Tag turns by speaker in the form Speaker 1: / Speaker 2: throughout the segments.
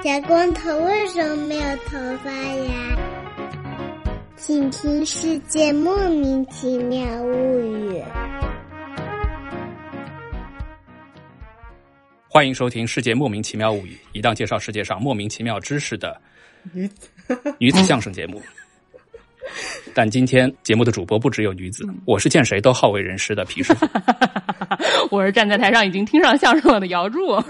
Speaker 1: 小光头为什么没有头发呀？请听《世界莫名其妙物语》。
Speaker 2: 欢迎收听《世界莫名其妙物语》，一档介绍世界上莫名其妙知识的
Speaker 3: 女子
Speaker 2: 女子相声节目。但今天节目的主播不只有女子，我是见谁都好为人师的皮师傅。
Speaker 4: 我是站在台上已经听上相声了的姚柱。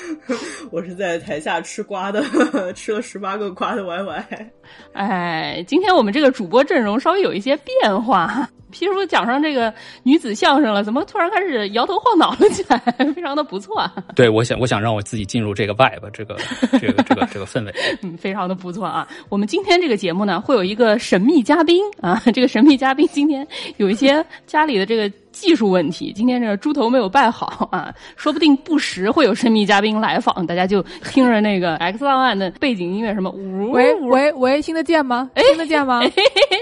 Speaker 3: 我是在台下吃瓜的，吃了十八个瓜的 Y Y。
Speaker 4: 哎，今天我们这个主播阵容稍微有一些变化。皮叔讲上这个女子相声了，怎么突然开始摇头晃脑了起来？非常的不错。
Speaker 2: 对，我想，我想让我自己进入这个 vibe，这个，这个，这个，这个氛围。
Speaker 4: 嗯，非常的不错啊。我们今天这个节目呢，会有一个神秘嘉宾啊。这个神秘嘉宾今天有一些家里的这个。技术问题，今天这个猪头没有拜好啊，说不定不时会有神秘嘉宾来访，大家就听着那个 X 档案的背景音乐，什么呜
Speaker 5: 喂喂喂，听得见吗？听得见吗？
Speaker 4: 哎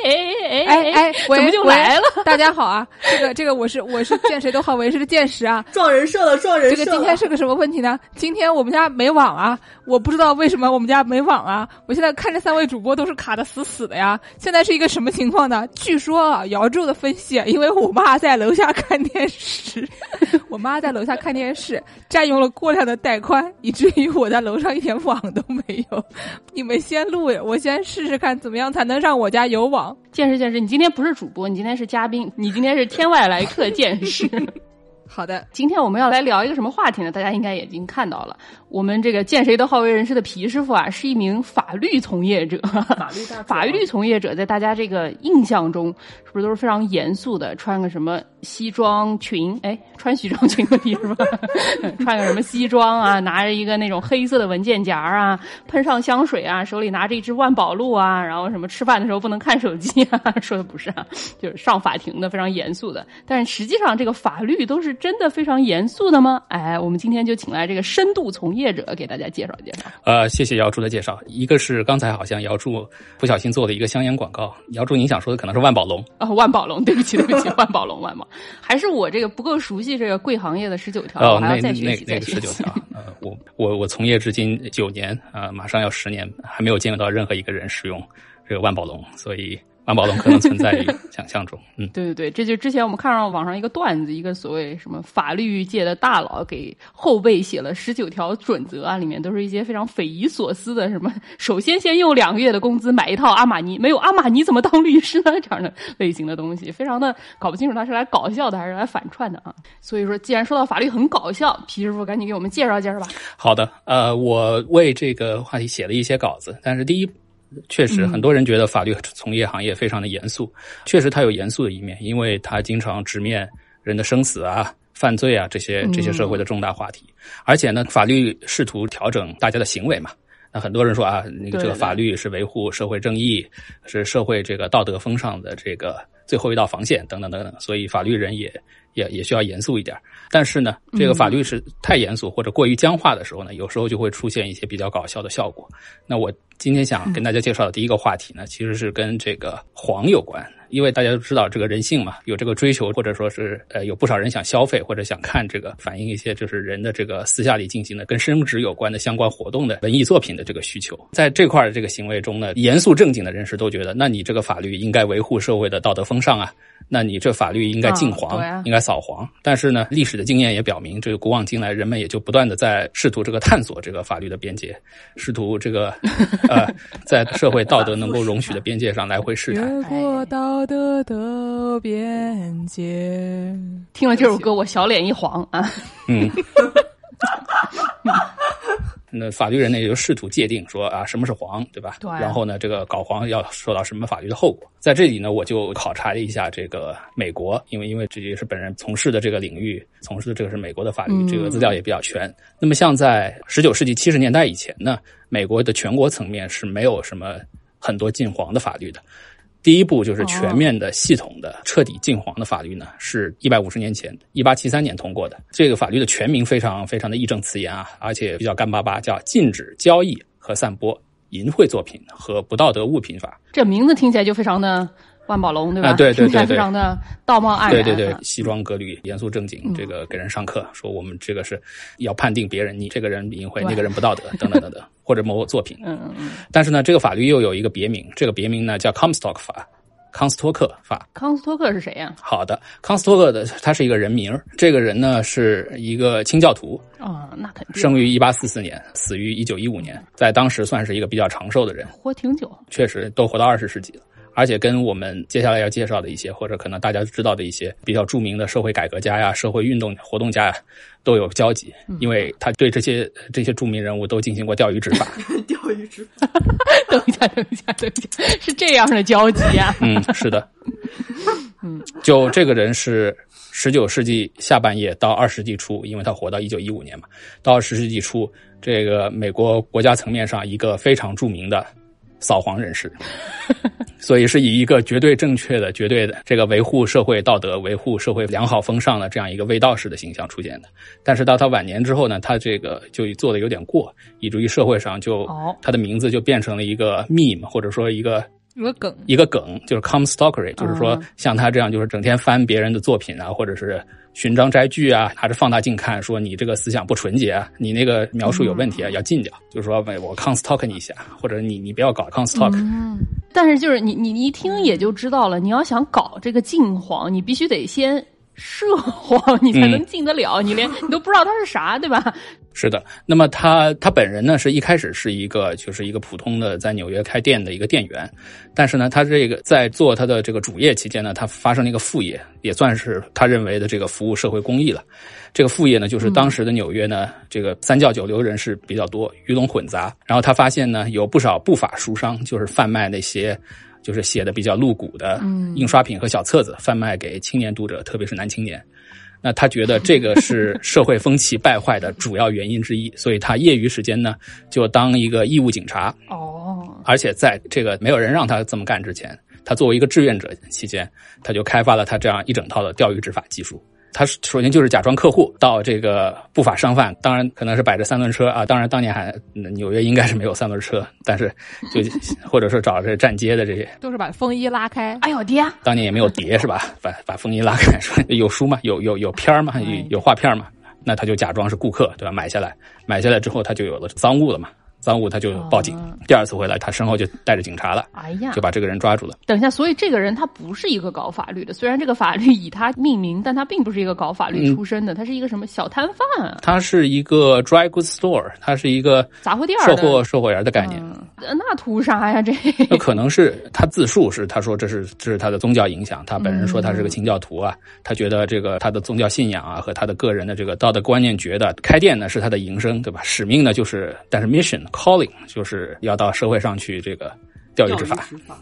Speaker 4: 哎
Speaker 5: 哎哎，
Speaker 4: 怎么就来了？
Speaker 5: 大家好啊，这个这个我是我是见谁都好为是的见识啊，
Speaker 3: 撞人设了撞人
Speaker 5: 设。这个今天是个什么问题呢？今天我们家没网啊，我不知道为什么我们家没网啊，我现在看这三位主播都是卡的死死的呀。现在是一个什么情况呢？据说啊，姚柱的分析，因为我妈在楼下。下看电视，我妈在楼下看电视，占用了过量的带宽，以至于我在楼上一点网都没有。你们先录呀，我先试试看怎么样才能让我家有网。
Speaker 4: 见识见识，你今天不是主播，你今天是嘉宾，你今天是天外来客，见识。
Speaker 5: 好的，
Speaker 4: 今天我们要来聊一个什么话题呢？大家应该已经看到了，我们这个见谁都好为人师的皮师傅啊，是一名法律从业者。
Speaker 3: 法律大
Speaker 4: 法律从业者在大家这个印象中，是不是都是非常严肃的？穿个什么西装裙？哎，穿西装裙的皮师傅，穿个什么西装啊？拿着一个那种黑色的文件夹啊，喷上香水啊，手里拿着一支万宝路啊，然后什么吃饭的时候不能看手机啊？说的不是啊，就是上法庭的非常严肃的。但是实际上，这个法律都是。真的非常严肃的吗？哎，我们今天就请来这个深度从业者给大家介绍介绍。
Speaker 2: 呃，谢谢姚柱的介绍。一个是刚才好像姚柱不小心做了一个香烟广告。姚柱，你想说的可能是万宝龙
Speaker 4: 啊？万宝龙，对不起，对不起，万宝龙，万宝。还是我这个不够熟悉这个贵行业的十九条，
Speaker 2: 哦，
Speaker 4: 还要再
Speaker 2: 学习再学习。十九条，呃，我我我从业至今九年啊，马上要十年，还没有见到任何一个人使用这个万宝龙，所以。万宝龙可能存在于想象中，嗯，
Speaker 4: 对对对，这就之前我们看到网上一个段子，一个所谓什么法律界的大佬给后辈写了十九条准则啊，里面都是一些非常匪夷所思的，什么首先先用两个月的工资买一套阿玛尼，没有阿玛尼怎么当律师呢？这样的类型的东西，非常的搞不清楚他是来搞笑的还是来反串的啊。所以说，既然说到法律很搞笑，皮师傅赶紧给我们介绍介绍吧。
Speaker 2: 好的，呃，我为这个话题写了一些稿子，但是第一。确实，很多人觉得法律从业行业非常的严肃。确实，它有严肃的一面，因为它经常直面人的生死啊、犯罪啊这些这些社会的重大话题。而且呢，法律试图调整大家的行为嘛。那很多人说啊，那个这个法律是维护社会正义，是社会这个道德风尚的这个最后一道防线等等等等。所以，法律人也也也需要严肃一点。但是呢，这个法律是太严肃或者过于僵化的时候呢，有时候就会出现一些比较搞笑的效果。那我。今天想跟大家介绍的第一个话题呢，其实是跟这个黄有关，因为大家都知道这个人性嘛，有这个追求，或者说是呃有不少人想消费或者想看这个反映一些就是人的这个私下里进行的跟升值有关的相关活动的文艺作品的这个需求，在这块的这个行为中呢，严肃正经的人士都觉得，那你这个法律应该维护社会的道德风尚啊。那你这法律应该禁黄，应该扫黄。但是呢，历史的经验也表明，这个古往今来，人们也就不断的在试图这个探索这个法律的边界，试图这个 呃，在社会道德能够容许的边界上来回试探。
Speaker 5: 越过道德的边界。
Speaker 4: 听了这首歌，我小脸一黄啊。嗯。
Speaker 2: 那法律人呢，也就试图界定说啊，什么是黄，对吧？
Speaker 4: 对。
Speaker 2: 然后呢，这个搞黄要受到什么法律的后果？在这里呢，我就考察了一下这个美国，因为因为这也是本人从事的这个领域，从事的这个是美国的法律，这个资料也比较全。那么像在十九世纪七十年代以前呢，美国的全国层面是没有什么很多禁黄的法律的。第一步就是全面的、系统的、彻底禁黄的法律呢，是一百五十年前，一八七三年通过的。这个法律的全名非常非常的义正辞严啊，而且比较干巴巴，叫《禁止交易和散播淫秽作品和不道德物品法》。
Speaker 4: 这名字听起来就非常的万宝龙对吧？
Speaker 2: 啊对对对对
Speaker 4: 非常的道貌岸然。
Speaker 2: 对对对
Speaker 4: 啊，
Speaker 2: 西装革履，严肃正经，
Speaker 4: 嗯
Speaker 2: 这个给人上课，说我们这个是要判定别人，你这个人淫秽，那个人不道德，等等等等，或者某作品。
Speaker 4: 嗯嗯嗯，
Speaker 2: 但是呢，这个法律又有一个别名，这个别名呢叫 Comstock 法，康斯托克法。
Speaker 4: 康斯托克是谁呀？
Speaker 2: 好的，康斯托克的他是一个人名，这个人呢是一个清教徒，
Speaker 4: 啊，那肯定
Speaker 2: 生于一八四四年，死于一九一五年，在当时算是一个比较长寿的人，
Speaker 4: 活挺久。
Speaker 2: 确实都活到二十世纪了。而且跟我们接下来要介绍的一些，或者可能大家知道的一些比较著名的社会改革家呀、社会运动活动家呀，都有交集，因为他对这些这些著名人物都进行过钓鱼执法。
Speaker 3: 钓鱼执法。
Speaker 4: 等一下，等一下，等一下，是这样的交集啊？
Speaker 2: 嗯，是的，嗯，就这个人是十九世纪下半叶到二十世纪初，因为他活到一九一五年嘛，到二十世纪初，这个美国国家层面上一个非常著名的扫黄人士，所以是以一个绝对正确的、绝对的这个维护社会道德、维护社会良好风尚的这样一个卫道士的形象出现的。但是到他晚年之后呢，他这个就做的有点过，以至于社会上就、
Speaker 4: 哦。
Speaker 2: 他的名字就变成了一个 meme，或者说一个
Speaker 5: 一个梗，
Speaker 2: 一个梗，就是 comstockery，就是说
Speaker 4: 嗯
Speaker 2: 像他这样，就是整天翻别人的作品啊，或者是寻章摘句啊，拿着放大镜看，说你这个思想不纯洁啊，你那个描述有问题啊，要禁掉。就是说，喂，我 constalk 你一下，或者你你不要搞 constalk。
Speaker 4: 嗯，但是就是你你你一听也就知道了，你要想搞这个禁黄，你必须得先涉黄，你才能进得了，你连你都不知道它是啥，对吧？
Speaker 2: 是的，那么他他本人呢，是一开始是一个就是一个普通的在纽约开店的一个店员，但是呢，他这个在做他的这个主业期间呢，他发生了一个副业，也算是他认为的这个服务社会公益了。这个副业呢，就是当时的纽约呢，这个三教九流人士比较多，鱼龙混杂。然后他发现呢，有不少不法书商，就是贩卖那些就是写的比较露骨的印刷品和小册子，贩卖给青年读者，特别是男青年。那他觉得这个是社会风气败坏的主要原因之一，所以他业余时间呢就当一个义务警察，
Speaker 4: 哦，
Speaker 2: 而且在这个没有人让他这么干之前，他作为一个志愿者期间，他就开发了他这样一整套的钓鱼执法技术。他首先就是假装客户到这个不法商贩，当然可能是摆着三轮车啊，当然当年还嗯纽约应该是没有三轮车，但是就或者说找这站街的这些，
Speaker 5: 都是把风衣拉开，
Speaker 4: 哎呦爹，
Speaker 2: 当年也没有碟是吧？把把风衣拉开，说有书吗？有有有片儿吗？有有画片吗？那他就假装是顾客，对吧？买下来，买下来之后他就有了赃物了嘛，赃物他就报警。
Speaker 4: 哦
Speaker 2: 第二次回来，他身后就带着警察了，
Speaker 4: 哎呀
Speaker 2: 就，把这个人抓住了。
Speaker 4: 等一下，所以这个人他不是一个搞法律的，虽然这个法律以他命名，但他并不是一个搞法律出身的，他是一个什么小摊贩啊，
Speaker 2: 他是一个 dry goods store，他是一个
Speaker 4: 杂货店
Speaker 2: 售货售货员的概念。
Speaker 4: 嗯，那图啥呀？这
Speaker 2: 那可能是他自述是他说这是这是他的宗教影响，他本人说他是个清教徒啊，他觉得这个他的宗教信仰啊和他的个人的这个道德观念觉得开店呢是他的营生，对吧？使命呢就是，但是 mission calling 就是要到社会上去这个钓鱼执法。
Speaker 3: 执法，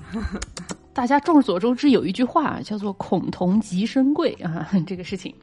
Speaker 4: 大家众所周知有一句话叫做“恐同即身贵”啊，这个事情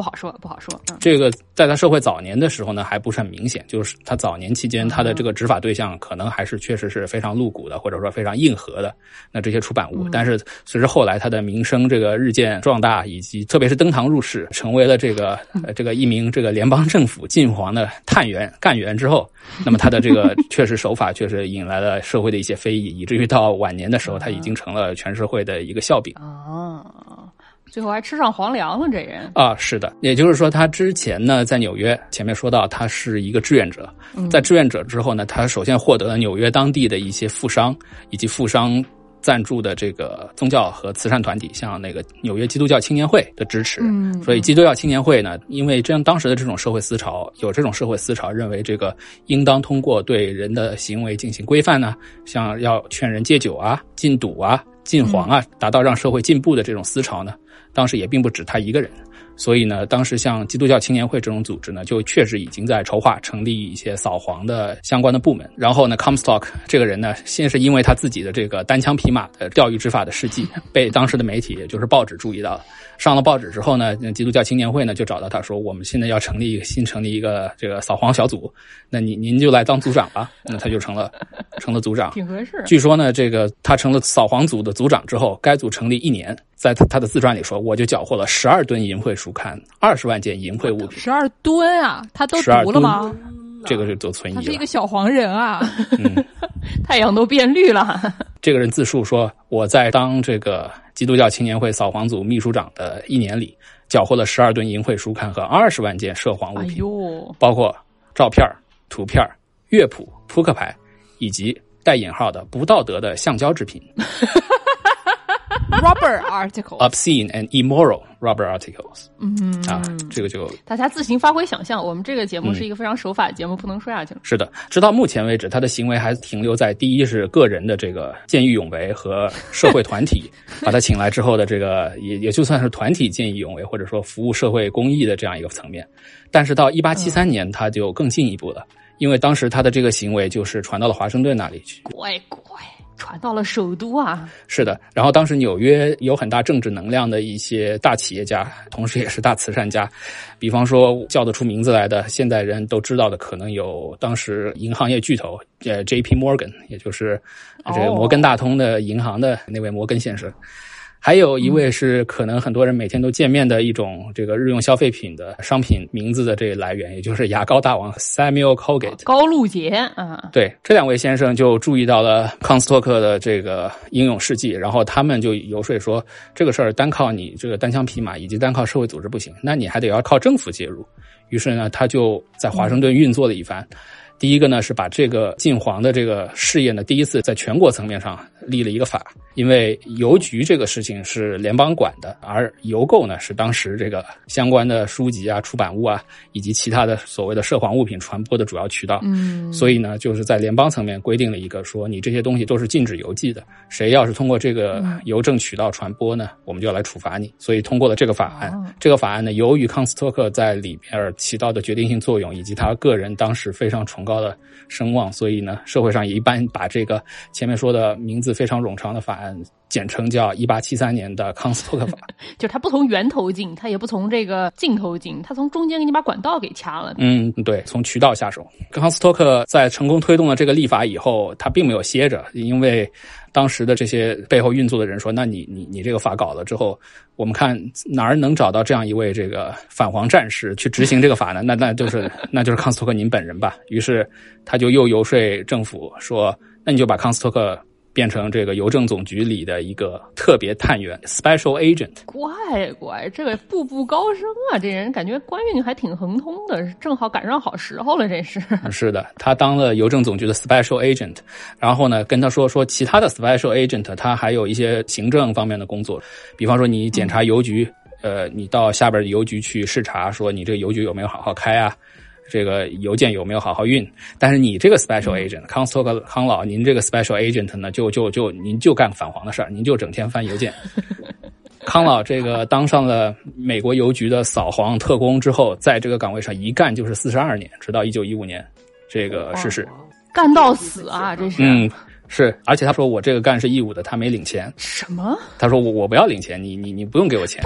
Speaker 4: 不好说，不好说。嗯
Speaker 2: 这个在他社会早年的时候呢，还不是很明显。就是他早年期间，他的这个执法对象可能还是确实是非常露骨的，或者说非常硬核的那这些出版物。但是随着后来他的名声这个日渐壮大，以及特别是登堂入室，成为了这个 呃这个一名这个联邦政府禁黄的探员干员之后，那么他的这个 确实手法确实引来了社会的一些非议，以至于到晚年的时候，他已经成了全社会的一个笑柄。
Speaker 4: 啊，最后还吃上皇粮了，这人。
Speaker 2: 啊，是的，也就是说，他之前呢，在纽约，前面说到他是一个志愿者，在志愿者之后呢，他首先获得了纽约当地的一些富商以及富商赞助的这个宗教和慈善团体，像那个纽约基督教青年会的支持。
Speaker 4: 嗯。
Speaker 2: 所以基督教青年会呢，因为这样当时的这种社会思潮，有这种社会思潮，认为这个应当通过对人的行为进行规范呢，像要劝人戒酒啊、禁赌啊、禁黄啊，达到让社会进步的这种思潮呢，当时也并不止他一个人。所以呢，当时像基督教青年会这种组织呢，就确实已经在筹划成立一些扫黄的相关的部门。然后呢，Comstock 这个人呢，先是因为他自己的这个单枪匹马的钓鱼执法的事迹，被当时的媒体，也就是报纸注意到了。上了报纸之后呢，那基督教青年会呢就找到他说，我们现在要成立一个新成立一个这个扫黄小组，那你您就来当组长吧。那他就成了 成了组长。
Speaker 4: 挺合适。
Speaker 2: 据说呢，这个他成了扫黄组的组长之后，该组成立一年，在他他的自传里说，我就缴获了十二吨淫秽书刊，二十万件淫秽物品，
Speaker 5: 十二吨啊，他都读了吗？
Speaker 2: 这个是做存疑了。
Speaker 5: 他是一个小黄人啊，
Speaker 2: 嗯，
Speaker 4: 太阳都变绿了。
Speaker 2: 这个人自述说：“我在当这个基督教青年会扫黄组秘书长的一年里，缴获了十二吨淫秽书刊和二十万件涉黄物
Speaker 4: 哎
Speaker 2: 品，
Speaker 4: 呦，
Speaker 2: 包括照片、图片、乐谱、扑克牌，以及带引号的不道德的橡胶制品
Speaker 5: rubber
Speaker 2: article，（obscene and immoral rubber articles）
Speaker 4: 嗯
Speaker 2: 啊，这个就
Speaker 4: 大家自行发挥想象。我们这个节目
Speaker 2: 嗯
Speaker 4: 是一个非常守法的节目，不能说下去了。
Speaker 2: 是的，直到目前为止，他的行为还停留在第一是个人的这个见义勇为和社会团体 把他请来之后的这个也也就算是团体见义勇为或者说服务社会公益的这样一个层面。但是到一八七三年，他就更进一步了，因为当时他的这个行为就是传到了华盛顿那里去。
Speaker 4: 乖乖，传到了首都啊！
Speaker 2: 是的，然后当时纽约有很大政治能量的一些大企业家，同时也是大慈善家，比方说叫得出名字来的，现代人都知道的，可能有当时银行业巨头，呃，J.P. Morgan，也就是这个
Speaker 4: 哦
Speaker 2: 摩根大通的银行的那位摩根先生。还有一位是可能很多人每天都见面的一种这个日用消费品的商品名字的这个来源，也就是牙膏大王 Samuel Colgate。
Speaker 4: 高露洁啊，
Speaker 2: 对，这两位先生就注意到了康斯托克的这个英勇事迹，然后他们就游说说，这个事儿单靠你这个单枪匹马以及单靠社会组织不行，那你还得要靠政府介入。于是呢，他就在华盛顿运作了一番。第一个呢是把这个禁黄的这个事业呢，第一次在全国层面上立了一个法，因为邮局这个事情是联邦管的，而邮购呢是当时这个相关的书籍啊、出版物啊以及其他的所谓的涉黄物品传播的主要渠道。
Speaker 4: 嗯，
Speaker 2: 所以呢，就是在联邦层面规定了一个说，你这些东西都是禁止邮寄的，谁要是通过这个邮政渠道传播呢，我们就要来处罚你。所以通过了这个法案。
Speaker 4: 哦
Speaker 2: 这个法案呢，由于康斯托克在里边起到的决定性作用，以及他个人当时非常崇高的声望，所以呢，社会上也一般把这个前面说的名字非常冗长的法案简称叫一八七三年的康斯托克法。
Speaker 4: 就是它不从源头进，它也不从这个尽头进，它从中间给你把管道给掐了。
Speaker 2: 嗯，对，从渠道下手。康斯托克在成功推动了这个立法以后，他并没有歇着，因为当时的这些背后运作的人说：“那你你你这个法搞了之后，我们看哪儿能找到这样一位这个反皇战士去执行这个法呢？那那就是那就是康斯托克您本人吧。”于是他就又游说政府说：“那你就把康斯托克。”变成这个邮政总局里的一个特别探员 （special agent）。
Speaker 4: 乖乖，这个步步高升啊！这人感觉官运还挺亨通的，正好赶上好时候了，这是。
Speaker 2: 是的，他当了邮政总局的 special agent，然后呢，跟他说说其他的 special agent，他还有一些行政方面的工作，比方说你检查邮局，呃，你到下边的邮局去视察，说你这个邮局有没有好好开啊，这个邮件有没有好好运。但是你这个 special agent，康斯托克康老，您这个 special agent 呢，就就就您就干反黄的事儿，您就整天翻邮件。康老这个当上了美国邮局的扫黄特工之后，在这个岗位上一干就是四十二年，直到一九一五年这个逝世。
Speaker 4: 干到死啊！这是。
Speaker 2: 嗯，是，而且他说我这个干是义务的，他没领钱。
Speaker 4: 什么？
Speaker 2: 他说我我不要领钱，你你你不用给我钱。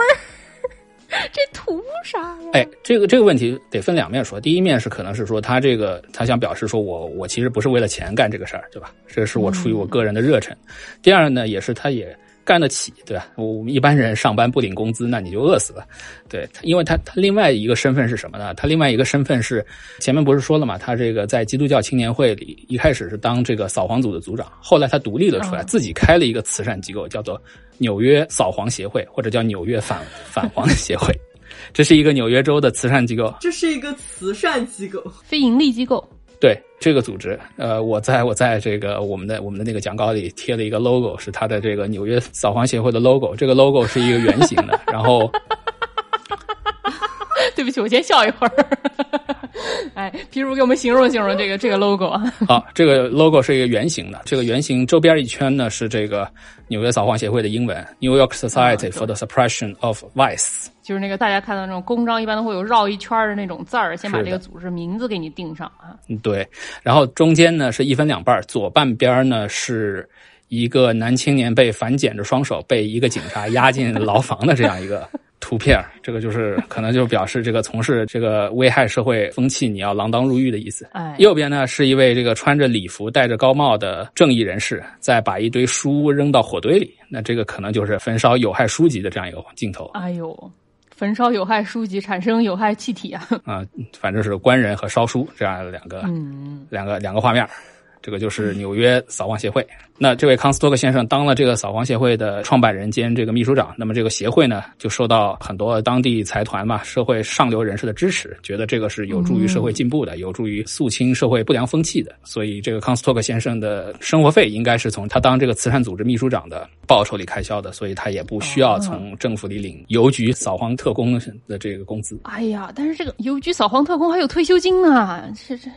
Speaker 4: 这图啥呀？
Speaker 2: 哎，这个这个问题得分两面说。第一面是可能是说他这个他想表示说我我其实不是为了钱干这个事儿，对吧？这是我出于我个人的热忱。第二呢，也是他也干得起，对吧？我们一般人上班不领工资，那你就饿死了。对，因为他他另外一个身份是什么呢？他另外一个身份是前面不是说了嘛？他这个在基督教青年会里一开始是当这个扫黄组的组长，后来他独立了出来，
Speaker 4: 嗯
Speaker 2: 自己开了一个慈善机构，叫做纽约扫黄协会，或者叫纽约反反黄协会。这是一个纽约州的慈善机构，
Speaker 3: 这是一个慈善机构，
Speaker 4: 非盈利机构。
Speaker 2: 对这个组织，呃，我在我在这个我们的我们的那个讲稿里贴了一个 logo，是它的这个纽约扫黄协会的 logo。这个 logo 是一个圆形的，然后
Speaker 4: 对不起，我先笑一会儿。哎，皮如给我们形容形容这个这个 logo 啊。
Speaker 2: 好，这个 logo 是一个圆形的，这个圆形周边一圈呢是这个纽约扫黄协会的英文 New York Society for the Suppression of Vice。
Speaker 4: 就是那个大家看到那种公章，一般都会有绕一圈的那种字儿，先把这个组织名字给你定上啊。
Speaker 2: 嗯，对，然后中间呢是一分两半，左半边呢是一个男青年被反剪着双手被一个警察押进牢房的这样一个图片，这个就是 可能就表示这个从事这个危害社会风气，你要锒铛入狱的意思。
Speaker 4: 哎，
Speaker 2: 右边呢是一位这个穿着礼服、戴着高帽的正义人士，在把一堆书扔到火堆里，那这个可能就是焚烧有害书籍的这样一个镜头
Speaker 4: 哎呦，焚烧有害书籍，产生有害气体啊。
Speaker 2: 啊、反正是官人和烧书这样两个、
Speaker 4: 嗯，
Speaker 2: 两个两个画面儿。这个就是纽约扫黄协会。那这位康斯托克先生当了这个扫黄协会的创办人兼这个秘书长，那么这个协会呢，就受到很多当地财团嘛、社会上流人士的支持，觉得这个是有助于社会进步的，有助于肃清社会不良风气的。所以，这个康斯托克先生的生活费应该是从他当这个慈善组织秘书长的报酬里开销的，所以他也不需要从政府里领邮局扫黄特工的这个工资。
Speaker 4: 哎呀，但是这个邮局扫黄特工还有退休金呢，这这。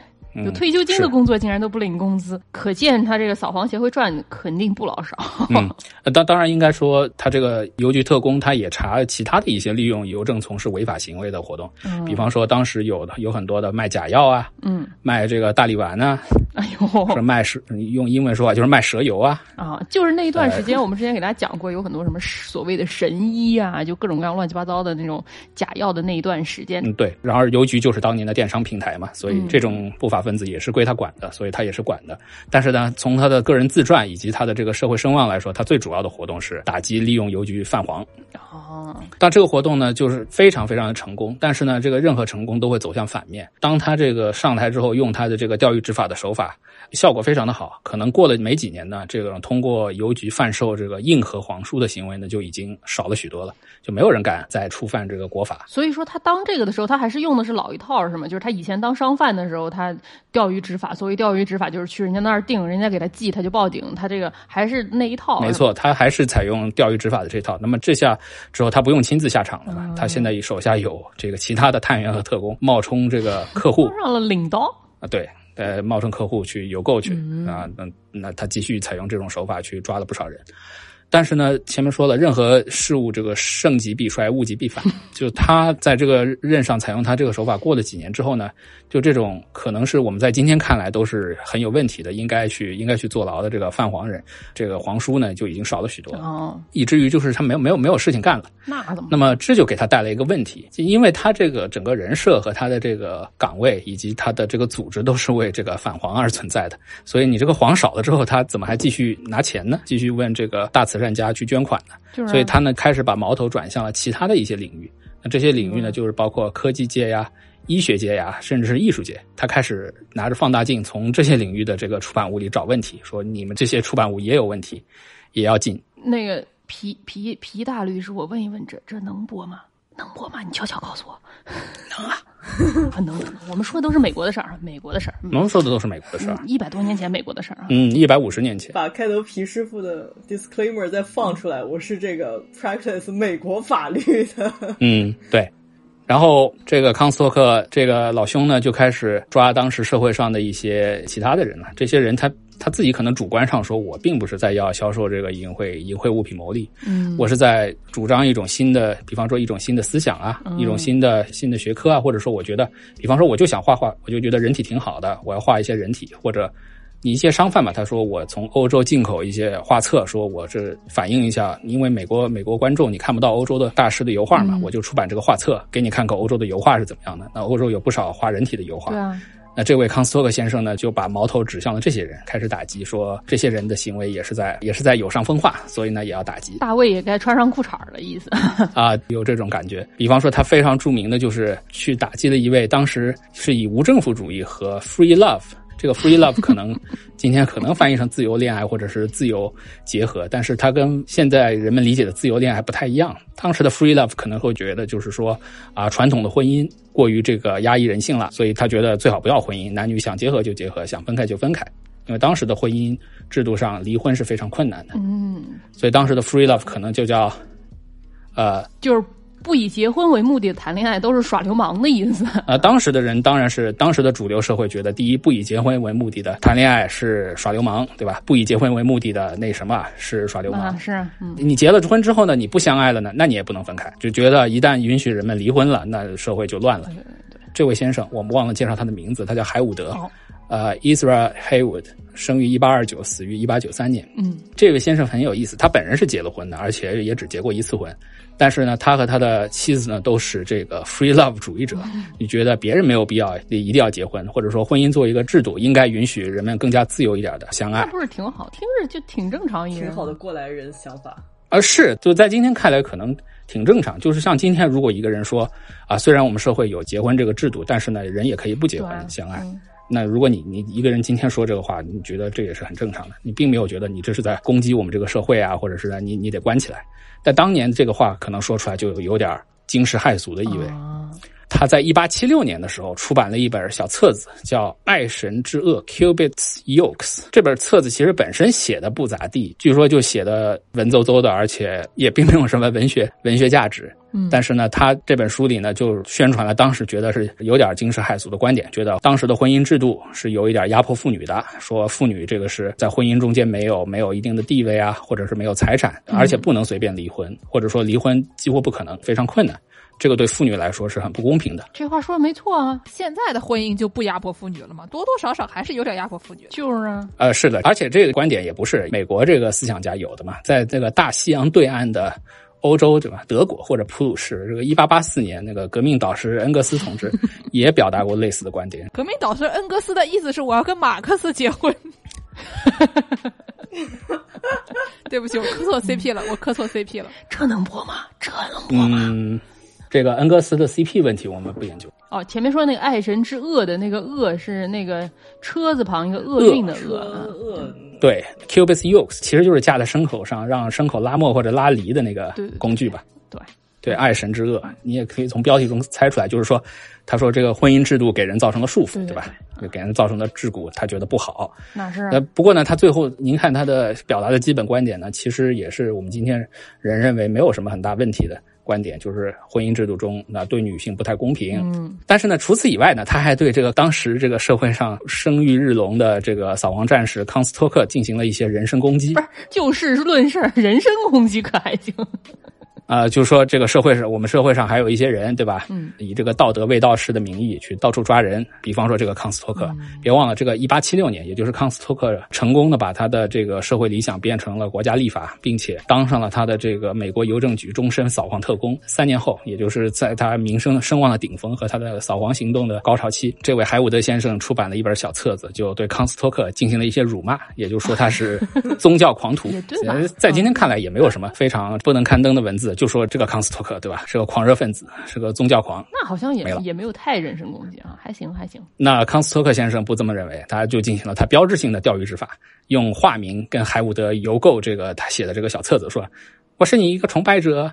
Speaker 4: 有退休金的工作竟然都不领工资，可见他这个扫黄协会赚肯定不老少。
Speaker 2: 嗯，当当然应该说，他这个邮局特工他也查其他的一些利用邮政从事违法行为的活动，嗯比方说当时有的有很多的卖假药啊，嗯，卖这个大力丸啊，
Speaker 4: 哎呦，
Speaker 2: 是卖蛇，用英文说法就是卖蛇油啊。
Speaker 4: 啊，就是那一段时间，我们之前给大家讲过，有很多什么所谓的神医啊，就各种各样乱七八糟的那种假药的那一段时间。
Speaker 2: 嗯，对。然而邮局就是当年的电商平台嘛，所以这种不法。分子也是归他管的，所以他也是管的。但是呢，从他的个人自传以及他的这个社会声望来说，他最主要的活动是打击利用邮局泛黄。哦，但这个活动呢，就是非常非常的成功。但是呢，这个任何成功都会走向反面。当他这个上台之后，用他的这个钓鱼执法的手法。效果非常的好，可能过了没几年呢，这个通过邮局贩售这个硬核黄书的行为呢，就已经少了许多了，就没有人敢再触犯这个国法。
Speaker 4: 所以说他当这个的时候，他还是用的是老一套，是吗？就是他以前当商贩的时候，他钓鱼执法。所谓钓鱼执法，就是去人家那儿定，人家给他寄，他就报警。他这个还是那一套。
Speaker 2: 没错，他还是采用钓鱼执法的这套。那么这下之后，他不用亲自下场了嘛？他现在手下有这个其他的探员和特工冒充这个客户，
Speaker 4: 上了领刀
Speaker 2: 啊，对。呃，冒充客户去邮购去啊，那那他继续采用这种手法去抓了不少人。但是呢，前面说了，任何事物这个盛极必衰，物极必反。就他在这个任上采用他这个手法，过了几年之后呢，就这种可能是我们在今天看来都是很有问题的，应该去应该去坐牢的这个泛黄人，这个皇叔呢就已经少了许多，哦，以至于就是他没有没有没有事情干了。
Speaker 4: 那怎么？
Speaker 2: 那么这就给他带来一个问题，就因为他这个整个人设和他的这个岗位以及他的这个组织都是为这个反黄而存在的，所以你这个黄少了之后，他怎么还继续拿钱呢？继续问这个大慈。慈善家去捐款的，所以他呢开始把矛头转向了其他的一些领域。那这些领域呢，就是包括科技界呀、医学界呀，甚至是艺术界。他开始拿着放大镜从这些领域的这个出版物里找问题，说你们这些出版物也有问题，也要进。
Speaker 4: 那个皮皮皮大律师，我问一问，这这能播吗？能播吗？你悄悄告诉我。能 啊。能能能，我们说的都是美国的事儿，美国的事儿。
Speaker 2: 能说的都是美国的事儿，
Speaker 4: 一百多年前美国的事儿啊。
Speaker 2: 嗯，一百五十年前。
Speaker 3: 把开头皮师傅的 disclaimer 再放出来，我是这个 practice 美国法律的。
Speaker 2: 嗯，对。然后这个康斯托克这个老兄呢，就开始抓当时社会上的一些其他的人了。这些人他。他自己可能主观上说，我并不是在要销售这个淫秽淫秽物品牟利，嗯，我是在主张一种新的，比方说一种新的思想啊，一种新的新的学科啊，或者说我觉得，比方说我就想画画，我就觉得人体挺好的，我要画一些人体，或者你一些商贩嘛，他说我从欧洲进口一些画册，说我这反映一下，因为美国美国观众你看不到欧洲的大师的油画嘛，我就出版这个画册给你看看欧洲的油画是怎么样的。那欧洲有不少画人体的油画。那这位康斯托克先生呢，就把矛头指向了这些人，开始打击，说这些人的行为也是在也是在有伤风化，所以呢也要打击。
Speaker 4: 大卫也该穿上裤衩的，意思
Speaker 2: 啊，有这种感觉。比方说，他非常著名的就是去打击了一位当时是以无政府主义和 free love。这个 free love 可能今天可能翻译成自由恋爱或者是自由结合，但是它跟现在人们理解的自由恋爱不太一样。当时的 free love 可能会觉得就是说啊，传统的婚姻过于这个压抑人性了，所以他觉得最好不要婚姻，男女想结合就结合，想分开就分开。因为当时的婚姻制度上离婚是非常困难的，嗯，所以当时的 free love 可能就叫呃，
Speaker 4: 就是。不以结婚为目的谈恋爱都是耍流氓的意思
Speaker 2: 啊！当时的人当然是当时的主流社会觉得，第一，不以结婚为目的的谈恋爱是耍流氓，对吧？不以结婚为目的的那什么是耍流氓？
Speaker 4: 是，
Speaker 2: 你结了婚之后呢，你不相爱了呢，那你也不能分开，就觉得一旦允许人们离婚了，那社会就乱了。这位先生，我们忘了介绍他的名字，他叫海伍德，呃，Israel Haywood，生于一八二九，死于一八九三年。嗯，这位先生很有意思，他本人是结了婚的，而且也只结过一次婚。但是呢，他和他的妻子呢都是这个 free love 主义者。你觉得别人没有必要一定要结婚，或者说婚姻作为一个制度，应该允许人们更加自由一点的相爱？
Speaker 4: 那不是挺好？听着就挺正常，
Speaker 3: 挺好的过来人想法。
Speaker 2: 而，是就在今天看来可能挺正常。就是像今天，如果一个人说啊，虽然我们社会有结婚这个制度，但是呢，人也可以不结婚相爱。那如果你你一个人今天说这个话，你觉得这也是很正常的，你并没有觉得你这是在攻击我们这个社会啊，或者是你你得关起来。但当年这个话可能说出来就有点惊世骇俗的意味。他在一八七六年的时候出版了一本小册子，叫《爱神之恶》（Cubit's Yokes）。这本册子其实本身写的不咋地，据说就写的文绉绉的，而且也并没有什么文学 文学价值。
Speaker 4: 嗯
Speaker 2: 但是呢，他这本书里呢，就宣传了当时觉得是有点惊世骇俗的观点，觉得当时的婚姻制度是有一点压迫妇女的，说妇女这个是在婚姻中间没有没有一定的地位啊，或者是没有财产，而且不能随便离婚，或者说离婚几乎不可能，非常困难。这个对妇女来说是很不公平的。
Speaker 4: 这话说的没错啊，
Speaker 5: 现在的婚姻就不压迫妇女了吗？多多少少还是有点压迫妇女。
Speaker 4: 就是啊，
Speaker 2: 呃，是的，而且这个观点也不是美国这个思想家有的嘛，在这个大西洋对岸的欧洲，对吧？德国或者普鲁士，这个一八八四年那个革命导师恩格斯同志 也表达过类似的观点。
Speaker 5: 革命导师恩格斯的意思是我要跟马克思结婚。对不起，我磕错 CP 了，我磕错 CP 了。
Speaker 4: 这能播吗？这能播吗？
Speaker 2: 嗯，这个恩格斯的 CP 问题我们不研究。
Speaker 4: 哦，前面说那个爱神之恶的那个恶是那个车字旁一个厄运的
Speaker 3: 恶恶
Speaker 2: 对，cubis yokes 其实就是架在牲口上让牲口拉磨或者拉犁的那个工具吧。
Speaker 4: 对，
Speaker 2: 对，爱神之恶，你也可以从标题中猜出来，就是说，他说这个婚姻制度给人造成了束缚，
Speaker 4: 对
Speaker 2: 吧？就给人造成了桎梏，他觉得不好。
Speaker 4: 那是啊
Speaker 2: 呃，不过呢，他最后您看他的表达的基本观点呢，其实也是我们今天人认为没有什么很大问题的观点，就是婚姻制度中那对女性不太公平。
Speaker 4: 嗯，
Speaker 2: 但是呢，除此以外呢，他还对这个当时这个社会上声誉日隆的这个扫黄战士康斯托克进行了一些人身攻击
Speaker 4: 不。是就事论事，人身攻击可还行？
Speaker 2: 啊，就是说这个社会上，我们社会上还有一些人，对吧？
Speaker 4: 嗯，
Speaker 2: 以这个道德卫道士的名义去到处抓人，比方说这个康斯托克。
Speaker 4: 嗯
Speaker 2: 别忘了，这个一八七六年，也就是康斯托克成功的把他的这个社会理想变成了国家立法，并且当上了他的这个美国邮政局终身扫黄特工。三年后，也就是在他名声声望的顶峰和他的扫黄行动的高潮期，这位海伍德先生出版了一本小册子，就对康斯托克进行了一些辱骂，也就是说他是 宗教狂徒在今天看来，也没有什么非常不能刊登的文字，就说这个康斯托克，对吧？是个狂热分子，是个宗教狂。
Speaker 4: 那好像也
Speaker 2: 没
Speaker 4: 也没有太人身攻击啊，还行还行。
Speaker 2: 那康斯托克先生不这么认为，他就进行了他标志性的钓鱼执法，用化名跟海伍德邮购这个他写的这个小册子说：“我是你一个崇拜者，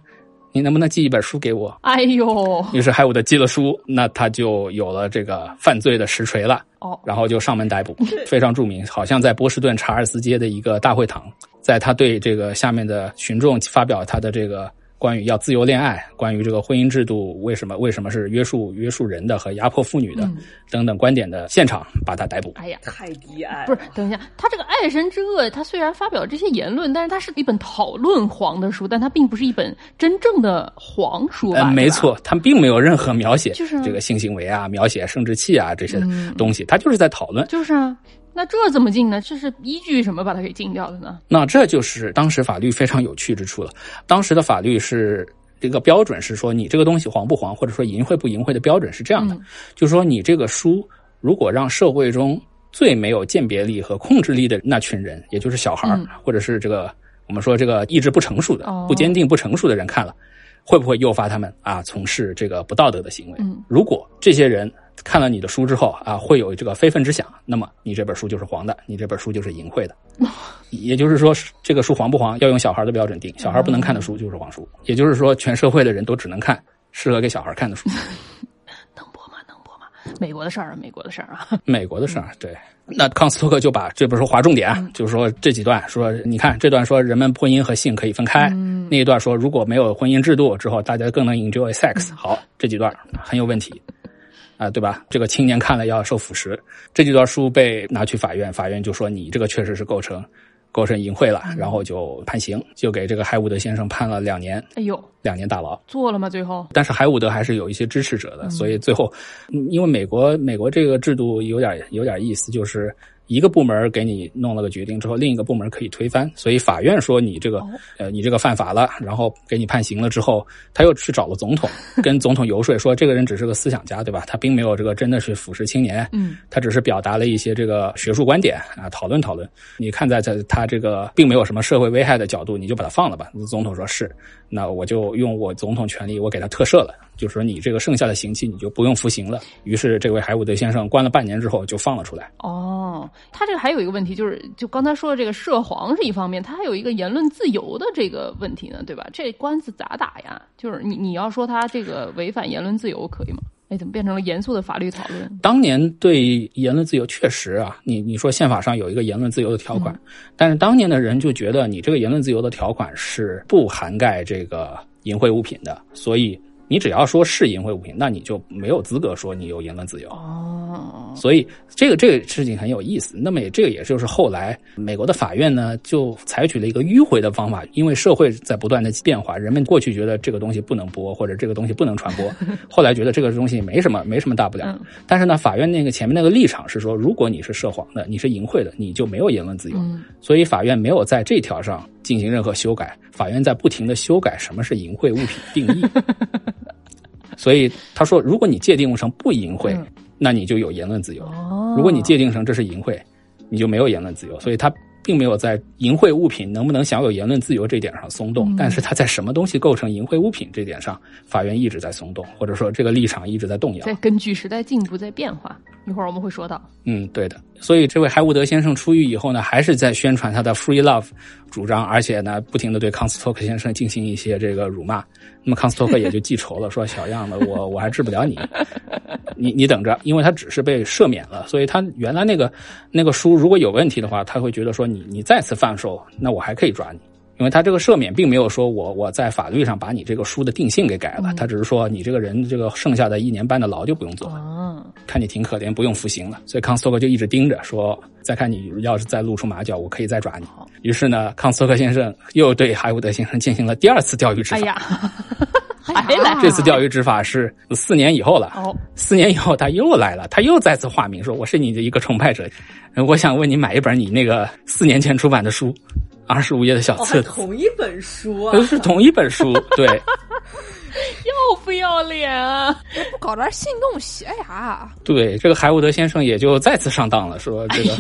Speaker 2: 你能不能寄一本书给我？”
Speaker 4: 哎呦，
Speaker 2: 于是海伍德寄了书，那他就有了这个犯罪的实锤了。
Speaker 4: 哦，
Speaker 2: 然后就上门逮捕，非常著名，好像在波士顿查尔斯街的一个大会堂，在他对这个下面的群众发表他的这个关于要自由恋爱，关于这个婚姻制度为什么为什么是约束约束人的和压迫妇女的、
Speaker 4: 嗯
Speaker 2: 等等观点的现场，把他逮捕。
Speaker 4: 哎呀。
Speaker 3: 太低矮，
Speaker 4: 不是，等一下，他这个《爱神之恶》，他虽然发表这些言论，但是他是一本讨论黄的书，但他并不是一本真正的黄书吧？
Speaker 2: 呃，没，错，他并没有任何描写
Speaker 4: 就是
Speaker 2: 这个性行为啊，描写生殖器啊这些
Speaker 4: 嗯
Speaker 2: 东西，他就是在讨论。
Speaker 4: 就是啊。那这怎么禁呢？这是依据什么把它给禁掉的呢？
Speaker 2: 那这就是当时法律非常有趣之处了。当时的法律是这个标准是说，你这个东西黄不黄，或者说淫秽不淫秽的标准是这样的，
Speaker 4: 嗯
Speaker 2: 就是说你这个书如果让社会中最没有鉴别力和控制力的那群人，也就是小孩儿、
Speaker 4: 嗯
Speaker 2: 或者是这个我们说这个意志不成熟的、
Speaker 4: 哦
Speaker 2: 不坚定、不成熟的人看了，会不会诱发他们啊从事这个不道德的行为？
Speaker 4: 嗯
Speaker 2: 如果这些人看了你的书之后啊，会有这个非分之想，那么你这本书就是黄的，你这本书就是淫秽的。也就是说，这个书黄不黄要用小孩的标准定，小孩不能看的书就是黄书。也就是说，全社会的人都只能看适合给小孩看的书。
Speaker 4: 能播吗？能播吗？美国的事儿啊，美国的事儿啊。
Speaker 2: 美国的事儿，对。那康斯托克就把这本书划重点啊，就是说这几段说，你看这段说人们婚姻和性可以分开，那一段说如果没有婚姻制度之后，大家更能 enjoy sex。好，这几段很有问题。啊、对吧？这个青年看了要受腐蚀。这几段书被拿去法院，法院就说你这个确实是构成构成淫秽了，然后就判刑，就给这个海伍德先生判了两年，
Speaker 4: 哎呦，
Speaker 2: 两年大牢。
Speaker 4: 做了吗？最后
Speaker 2: 但是海伍德还是有一些支持者的，所以最后，嗯因为美国美国这个制度有点有点意思，就是一个部门给你弄了个决定之后，另一个部门可以推翻，所以法院说你这个、
Speaker 4: 哦
Speaker 2: 呃你这个犯法了，然后给你判刑了之后，他又去找了总统，跟总统游说说这个人只是个思想家，对吧？他并没有这个真的是腐蚀青年，
Speaker 4: 嗯，
Speaker 2: 他只是表达了一些这个学术观点啊，讨论讨论。你看在在他这个并没有什么社会危害的角度，你就把他放了吧。总统说是，那我就用我总统权力，我给他特赦了，就是说你这个剩下的刑期你就不用服刑了。于是这位海伍德先生关了半年之后就放了出来。
Speaker 4: 哦，他这个还有一个问题，就是就刚才说的这个涉黄是一方面，他还有一个言论自由的这个问题呢，对吧？这官司咋打呀？就是你你要说他这个违反言论自由可以吗？哎，怎么变成了严肃的法律讨论？
Speaker 2: 当年对言论自由确实啊，你你说宪法上有一个言论自由的条款，但是当年的人就觉得你这个言论自由的条款是不涵盖这个淫秽物品的，所以你只要说是淫秽物品，那你就没有资格说你有言论自由。
Speaker 4: 哦，
Speaker 2: 所以这个这个事情很有意思。那么也这个也就是后来美国的法院呢，就采取了一个迂回的方法，因为社会在不断的变化，人们过去觉得这个东西不能播，或者这个东西不能传播，后来觉得这个东西没什么没什么大不了。
Speaker 4: 嗯
Speaker 2: 但是呢，法院那个前面那个立场是说，如果你是涉黄的，你是淫秽的，你就没有言论自由。
Speaker 4: 嗯
Speaker 2: 所以法院没有在这条上进行任何修改，法院在不停的修改什么是淫秽物品定义。所以他说，如果你界定成不淫秽，
Speaker 4: 嗯
Speaker 2: 那你就有言论自由。
Speaker 4: 哦，
Speaker 2: 如果你界定成这是淫秽，你就没有言论自由。所以他并没有在淫秽物品能不能享有言论自由这点上松动，
Speaker 4: 嗯
Speaker 2: 但是他在什么东西构成淫秽物品这点上，法院一直在松动，或者说这个立场一直在动摇
Speaker 4: 在。根据时代进步在变化，一会儿我们会说到。
Speaker 2: 嗯，对的。所以这位海伍德先生出狱以后呢，还是在宣传他的 free love 主张，而且呢，不停的对康斯托克先生进行一些这个辱骂。那么康斯托克也就记仇了，说小样的，我我还治不了你，你你等着，因为他只是被赦免了，所以他原来那个那个书如果有问题的话，他会觉得说你你再次犯错，那我还可以抓你。因为他这个赦免并没有说我我在法律上把你这个书的定性给改了，他只是说你这个人这个剩下的一年半的牢就不用坐了。
Speaker 4: 啊，
Speaker 2: 看你挺可怜，不用服刑了。所以康斯托克就一直盯着，说再看你要是再露出马脚，我可以再抓你。于是呢，康斯托克先生又对海伍德先生进行了第二次钓鱼执法。
Speaker 4: 哎呀，还来
Speaker 2: 这次钓鱼执法是四年以后了。
Speaker 4: 哦，
Speaker 2: 四年以后他又来了，他又再次化名说我是你的一个崇拜者，呃我想问你买一本你那个四年前出版的书，二十五页的小
Speaker 3: 哦，
Speaker 2: 册子，
Speaker 3: 同一本书啊
Speaker 2: 都！是同一本书。对，
Speaker 4: 要不要脸啊？
Speaker 5: 不搞点性动写呀？
Speaker 2: 对，这个海伍德先生也就再次上当了，说这个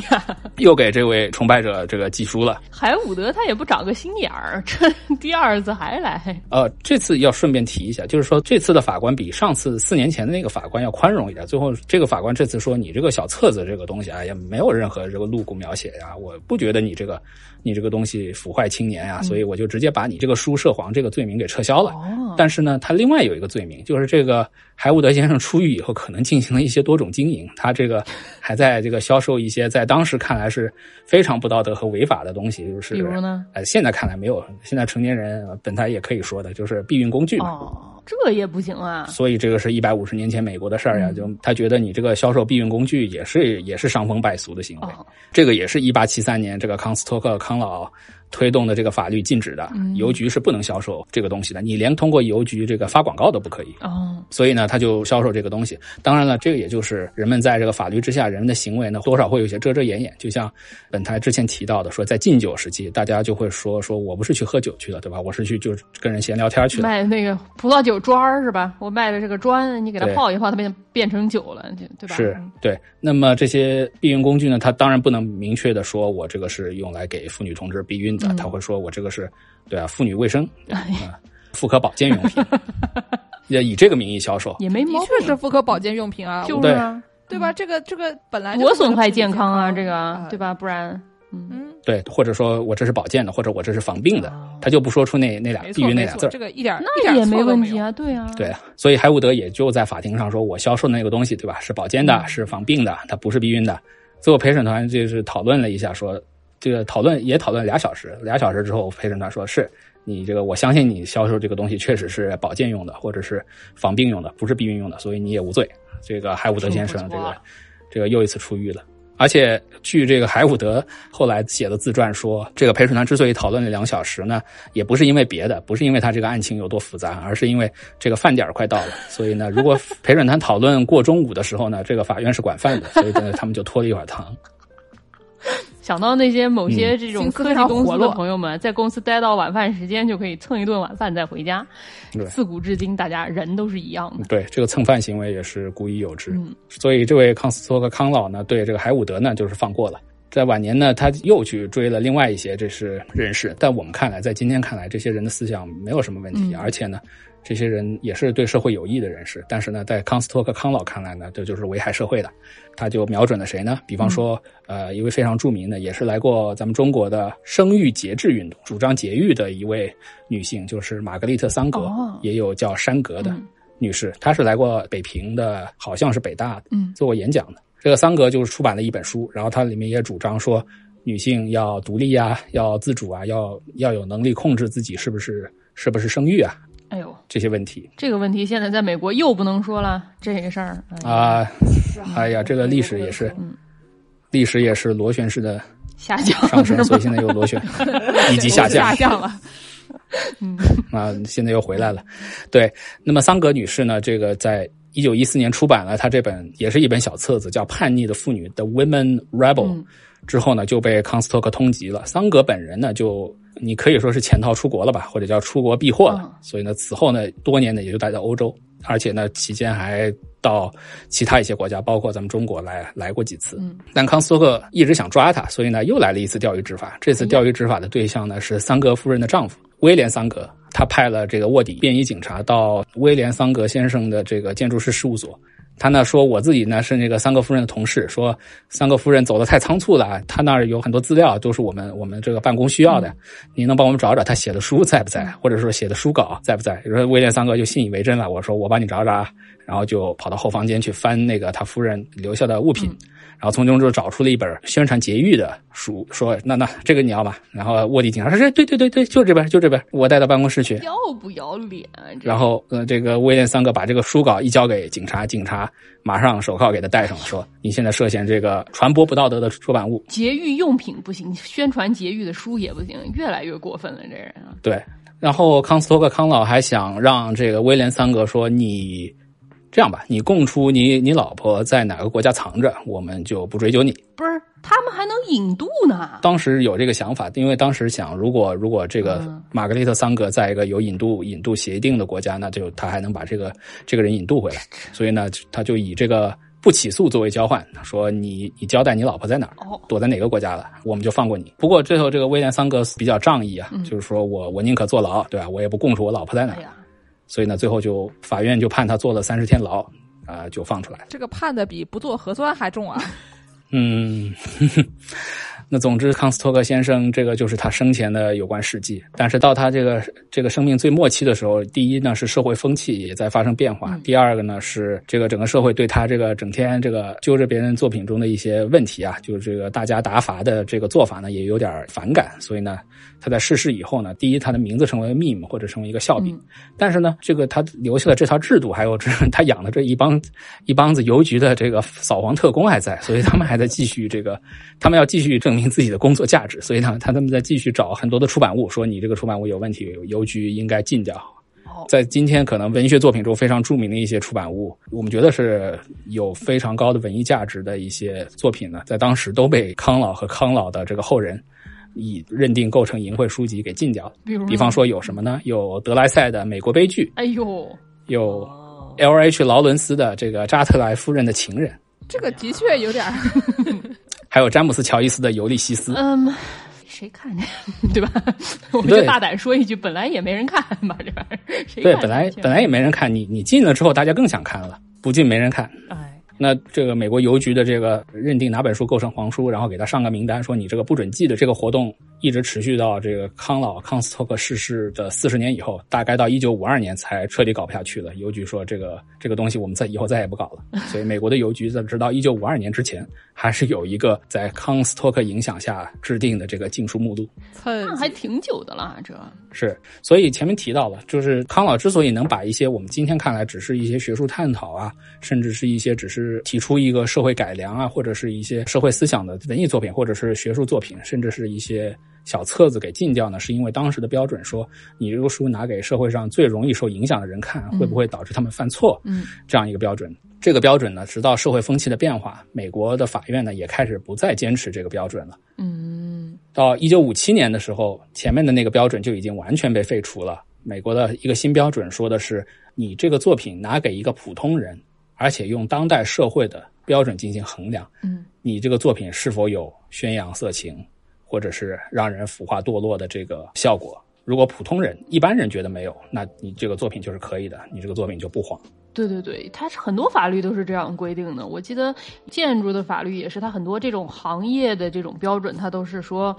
Speaker 2: 又给这位崇拜者这个寄书了。
Speaker 4: 海伍德他也不长个心眼儿，这第二次还来。
Speaker 2: 呃，这次要顺便提一下，就是说这次的法官比上次四年前的那个法官要宽容一点。最后这个法官这次说，你这个小册子这个东西啊，也没有任何这个露骨描写呀、我不觉得你这个你这个东西腐坏青年呀、所以我就直接把你这个书涉黄这个罪名给撤销了。
Speaker 4: 哦，
Speaker 2: 但是呢，他另外有一个罪名，就是这个海伍德先生出狱以后，可能进行了一些多种经营，他这个 还在这个销售一些在当时看来是非常不道德和违法的东西，就是
Speaker 4: 比如呢？
Speaker 2: 呃，现在看来没有，现在成年人呃本来也可以说的，就是避孕工具嘛。
Speaker 4: 哦，这也不行啊。
Speaker 2: 所以这个是一百五十年前美国的事儿呀，
Speaker 4: 嗯
Speaker 2: 就他觉得你这个销售避孕工具也是也是伤风败俗的行为。
Speaker 4: 哦，
Speaker 2: 这个也是一八七三年这个康斯托克康老推动的这个法律禁止的，
Speaker 4: 嗯
Speaker 2: 邮局是不能销售这个东西的，你连通过邮局这个发广告都不可以。
Speaker 4: 哦，
Speaker 2: 所以呢，他就销售这个东西。当然了，这个也就是人们在这个法律之下，人们的行为呢，多少会有些遮遮掩掩。就像本台之前提到的，说在禁酒时期，大家就会说说我不是去喝酒去了，对吧？我是去就跟人闲聊天去了。
Speaker 4: 卖 那个葡萄酒砖儿是吧？我卖的这个砖，你给它泡一泡，它变变成酒了，对吧？
Speaker 2: 是
Speaker 4: 嗯
Speaker 2: 对，那么这些避孕工具呢，它当然不能明确的说我这个是用来给妇女同志避孕的，
Speaker 4: 嗯
Speaker 2: 他会说我这个是，对啊，妇女卫生，妇科保健用品，也以这个名义销售。
Speaker 4: 也没毛病，
Speaker 5: 确是妇科保健用品啊，
Speaker 4: 就是啊，
Speaker 5: 对吧？这个这个本来就
Speaker 4: 多
Speaker 5: 是为了
Speaker 4: 损害健康啊，这
Speaker 5: 啊
Speaker 4: 个对？吧？不然，嗯，
Speaker 5: 嗯，
Speaker 2: 对，或者说我这是保健的，或者我这是防病的，
Speaker 4: 哦
Speaker 2: 他就不说出那那俩避孕那俩字儿。
Speaker 5: 这个一点一
Speaker 4: 那
Speaker 5: 点
Speaker 4: 也没问题啊，对啊，
Speaker 2: 对啊，所以海伍德也就在法庭上说，我销售的那个东西，对吧？是保健的，是防病的，它不是避孕的。最后陪审团就是讨论了一下，说这个讨论也讨论俩小时，俩小时之后，陪审团说是你这个，我相信你销售这个东西确实是保健用的，或者是防病用的，不是避孕用的，所以你也无罪。这个海伍德先生这个这个又一次出狱了。而且，据这个海伍德后来写的自传说，这个陪审团之所以讨论了两小时呢，也不是因为别的，不是因为他这个案情有多复杂，而是因为这个饭点儿快到了。所以呢，如果陪审团讨论过中午的时候呢，这个法院是管饭的，所以呢，他们就拖了一会儿堂。
Speaker 4: 想到那些某些这种科技公司
Speaker 5: 活
Speaker 4: 的朋友们，在公司待到晚饭时间就可以蹭一顿晚饭再回家。自古至今，大家人都是一样的。
Speaker 2: 对，这个蹭饭行为也是古已有之。
Speaker 4: 嗯
Speaker 2: 所以这位康斯托克康老呢，对这个海伍德呢，就是放过了。在晚年呢，他又去追了另外一些这是人士，但我们看来，在今天看来，这些人的思想没有什么问题，
Speaker 4: 嗯
Speaker 2: 而且呢，这些人也是对社会有益的人士。但是呢，在康斯托克康老看来呢，这就是危害社会的。他就瞄准了谁呢？比方说，呃，一位非常著名的，也是来过咱们中国的生育节制运动，主张节育的一位女性，就是玛格丽特·桑格，
Speaker 4: 哦
Speaker 2: 也有叫山格的
Speaker 4: 嗯
Speaker 2: 女士，她是来过北平的，好像是北大的，
Speaker 4: 嗯
Speaker 2: 做过演讲的。这个桑格就是出版了一本书，然后它里面也主张说，女性要独立啊，要自主啊，要要有能力控制自己是不是是不是生育啊
Speaker 4: 哎呦，
Speaker 2: 这些问题
Speaker 4: 这个问题现在在美国又不能说了，这个事儿哎
Speaker 2: 啊。哎呀，这个历史也是，
Speaker 4: 嗯
Speaker 2: 历史也是螺旋式的
Speaker 4: 下降
Speaker 2: 上升，所以？现在又螺旋 以及下降
Speaker 5: 下降了。
Speaker 2: 嗯啊，现在又回来了。对，那么桑格女士呢，这个在一九一四年出版了她这本也是一本小册子，叫《叛逆的妇女》的 Women Rebel，、
Speaker 4: 嗯
Speaker 2: 之后呢就被康斯托克通缉了。桑格本人呢，就你可以说是潜逃出国了吧，或者叫出国避祸了。
Speaker 4: 嗯
Speaker 2: 所以呢，此后呢，多年呢也就待在欧洲，而且呢期间还到其他一些国家，包括咱们中国来来过几次。
Speaker 4: 嗯
Speaker 2: 但康斯托克一直想抓他，所以呢又来了一次钓鱼执法。这次钓鱼执法的对象呢是桑格夫人的丈夫威廉桑格，他派了这个卧底便衣警察到威廉桑格先生的这个建筑师事务所。他呢说，我自己呢是那个桑格夫人的同事，说桑格夫人走得太仓促了，他那儿有很多资料都是我们我们这个办公需要的，你能帮我们找找他写的书在不在，或者说写的书稿在不在？有时候威廉桑格就信以为真了，我说我帮你找找啊，然后就跑到后房间去翻那个他夫人留下的物品，然后从中就找出了一本宣传节育的书，说那那这个你要吧？然后卧底警察说是对对对对，就这边就这边，我带到办公室去。
Speaker 4: 要不要脸啊？
Speaker 2: 然后呃，这个威廉三哥把这个书稿一交给警察，警察马上手铐给他戴上了，说你现在涉嫌这个传播不道德的出版物。
Speaker 4: 节育用品不行，宣传节育的书也不行，越来越过分了，这人啊！
Speaker 2: 对，然后康斯托克康老还想让这个威廉三哥说你这样吧，你供出你你老婆在哪个国家藏着，我们就不追究你。
Speaker 4: 不是，他们还能引渡呢？
Speaker 2: 当时有这个想法，因为当时想，如果如果这个
Speaker 4: 嗯
Speaker 2: 玛格丽特桑格在一个有引渡引渡协定的国家，那就他还能把这个这个人引渡回来，所以呢，他就以这个不起诉作为交换，说你你交代你老婆在哪躲在哪个国家了，我们就放过你。不过最后这个威廉桑格比较仗义啊，就是说我我宁可坐牢，对吧？我也不供出我老婆在哪儿，
Speaker 4: 哎呀，
Speaker 2: 所以呢，最后就法院就判他坐了三十天牢，啊、就放出来了。
Speaker 5: 这个判的比不做核酸还重啊！
Speaker 2: 嗯，呵 呵那总之，康斯托克先生这个就是他生前的有关事迹。但是到他这个这个生命最末期的时候，第一呢是社会风气也在发生变化，第二个呢是这个整个社会对他这个整天这个揪着别人作品中的一些问题啊，就是这个大家打伐的这个做法呢也有点反感，所以呢他在逝世以后呢，第一他的名字成为 meme 或者成为一个笑柄，但是呢这个他留下的这套制度，还有这他养的这一帮一帮子邮局的这个扫黄特工还在，所以他们还在继续这个，他们要继续证明自己的工作价值，所以呢，他他们在继续找很多的出版物，说你这个出版物有问题，邮局应该禁掉。
Speaker 4: 哦
Speaker 2: 在今天可能文学作品中非常著名的一些出版物，我们觉得是有非常高的文艺价值的一些作品呢，在当时都被康老和康老的这个后人以认定构成淫秽书籍给禁掉了。
Speaker 4: 比如
Speaker 2: 比方说有什么呢？有德莱塞的《美国悲剧》，
Speaker 4: 哎呦，
Speaker 2: 有
Speaker 4: 哦
Speaker 2: L. H. 劳伦斯的这个《扎特莱夫人的情人》。
Speaker 5: 这个的确有点儿，
Speaker 2: 还有詹姆斯·乔伊斯的《尤利西斯》
Speaker 4: 嗯，谁看见？对吧？我们
Speaker 2: 就
Speaker 4: 大胆说一句，本来也没人看吧，这玩意儿。谁
Speaker 2: 对，本来本来也没人看你，你进了之后，大家更想看了，不进没人看。
Speaker 4: 哎，
Speaker 2: 那这个美国邮局的这个认定哪本书构成黄书，然后给他上个名单，说你这个不准寄的这个活动一直持续到这个康老康斯托克逝世的四十年以后，大概到一九五二年才彻底搞不下去了。邮局说这个这个东西我们再以后再也不搞了，所以美国的邮局在直到一九五二年之前，还是有一个在康斯托克影响下制定的这个禁书目录。
Speaker 5: 蹭
Speaker 4: 那还挺久的了，这
Speaker 2: 是，所以前面提到了，就是康老之所以能把一些我们今天看来只是一些学术探讨啊，甚至是一些只是提出一个社会改良啊，或者是一些社会思想的文艺作品，或者是学术作品，甚至是一些小册子给禁掉呢，是因为当时的标准说，你这个书拿给社会上最容易受影响的人看，会不会导致他们犯错？
Speaker 4: 嗯，
Speaker 2: 这样一个标准。这个标准呢，直到社会风气的变化，美国的法院呢也开始不再坚持这个标准了。
Speaker 4: 嗯，
Speaker 2: 到一九五七年的时候，前面的那个标准就已经完全被废除了。美国的一个新标准说的是，你这个作品拿给一个普通人，而且用当代社会的标准进行衡量。
Speaker 4: 嗯，
Speaker 2: 你这个作品是否有宣扬色情，或者是让人腐化堕落的这个效果？如果普通人、一般人觉得没有，那你这个作品就是可以的，你这个作品就不黄。
Speaker 4: 对对对，它是很多法律都是这样规定的。我记得建筑的法律也是，它很多这种行业的这种标准，它都是说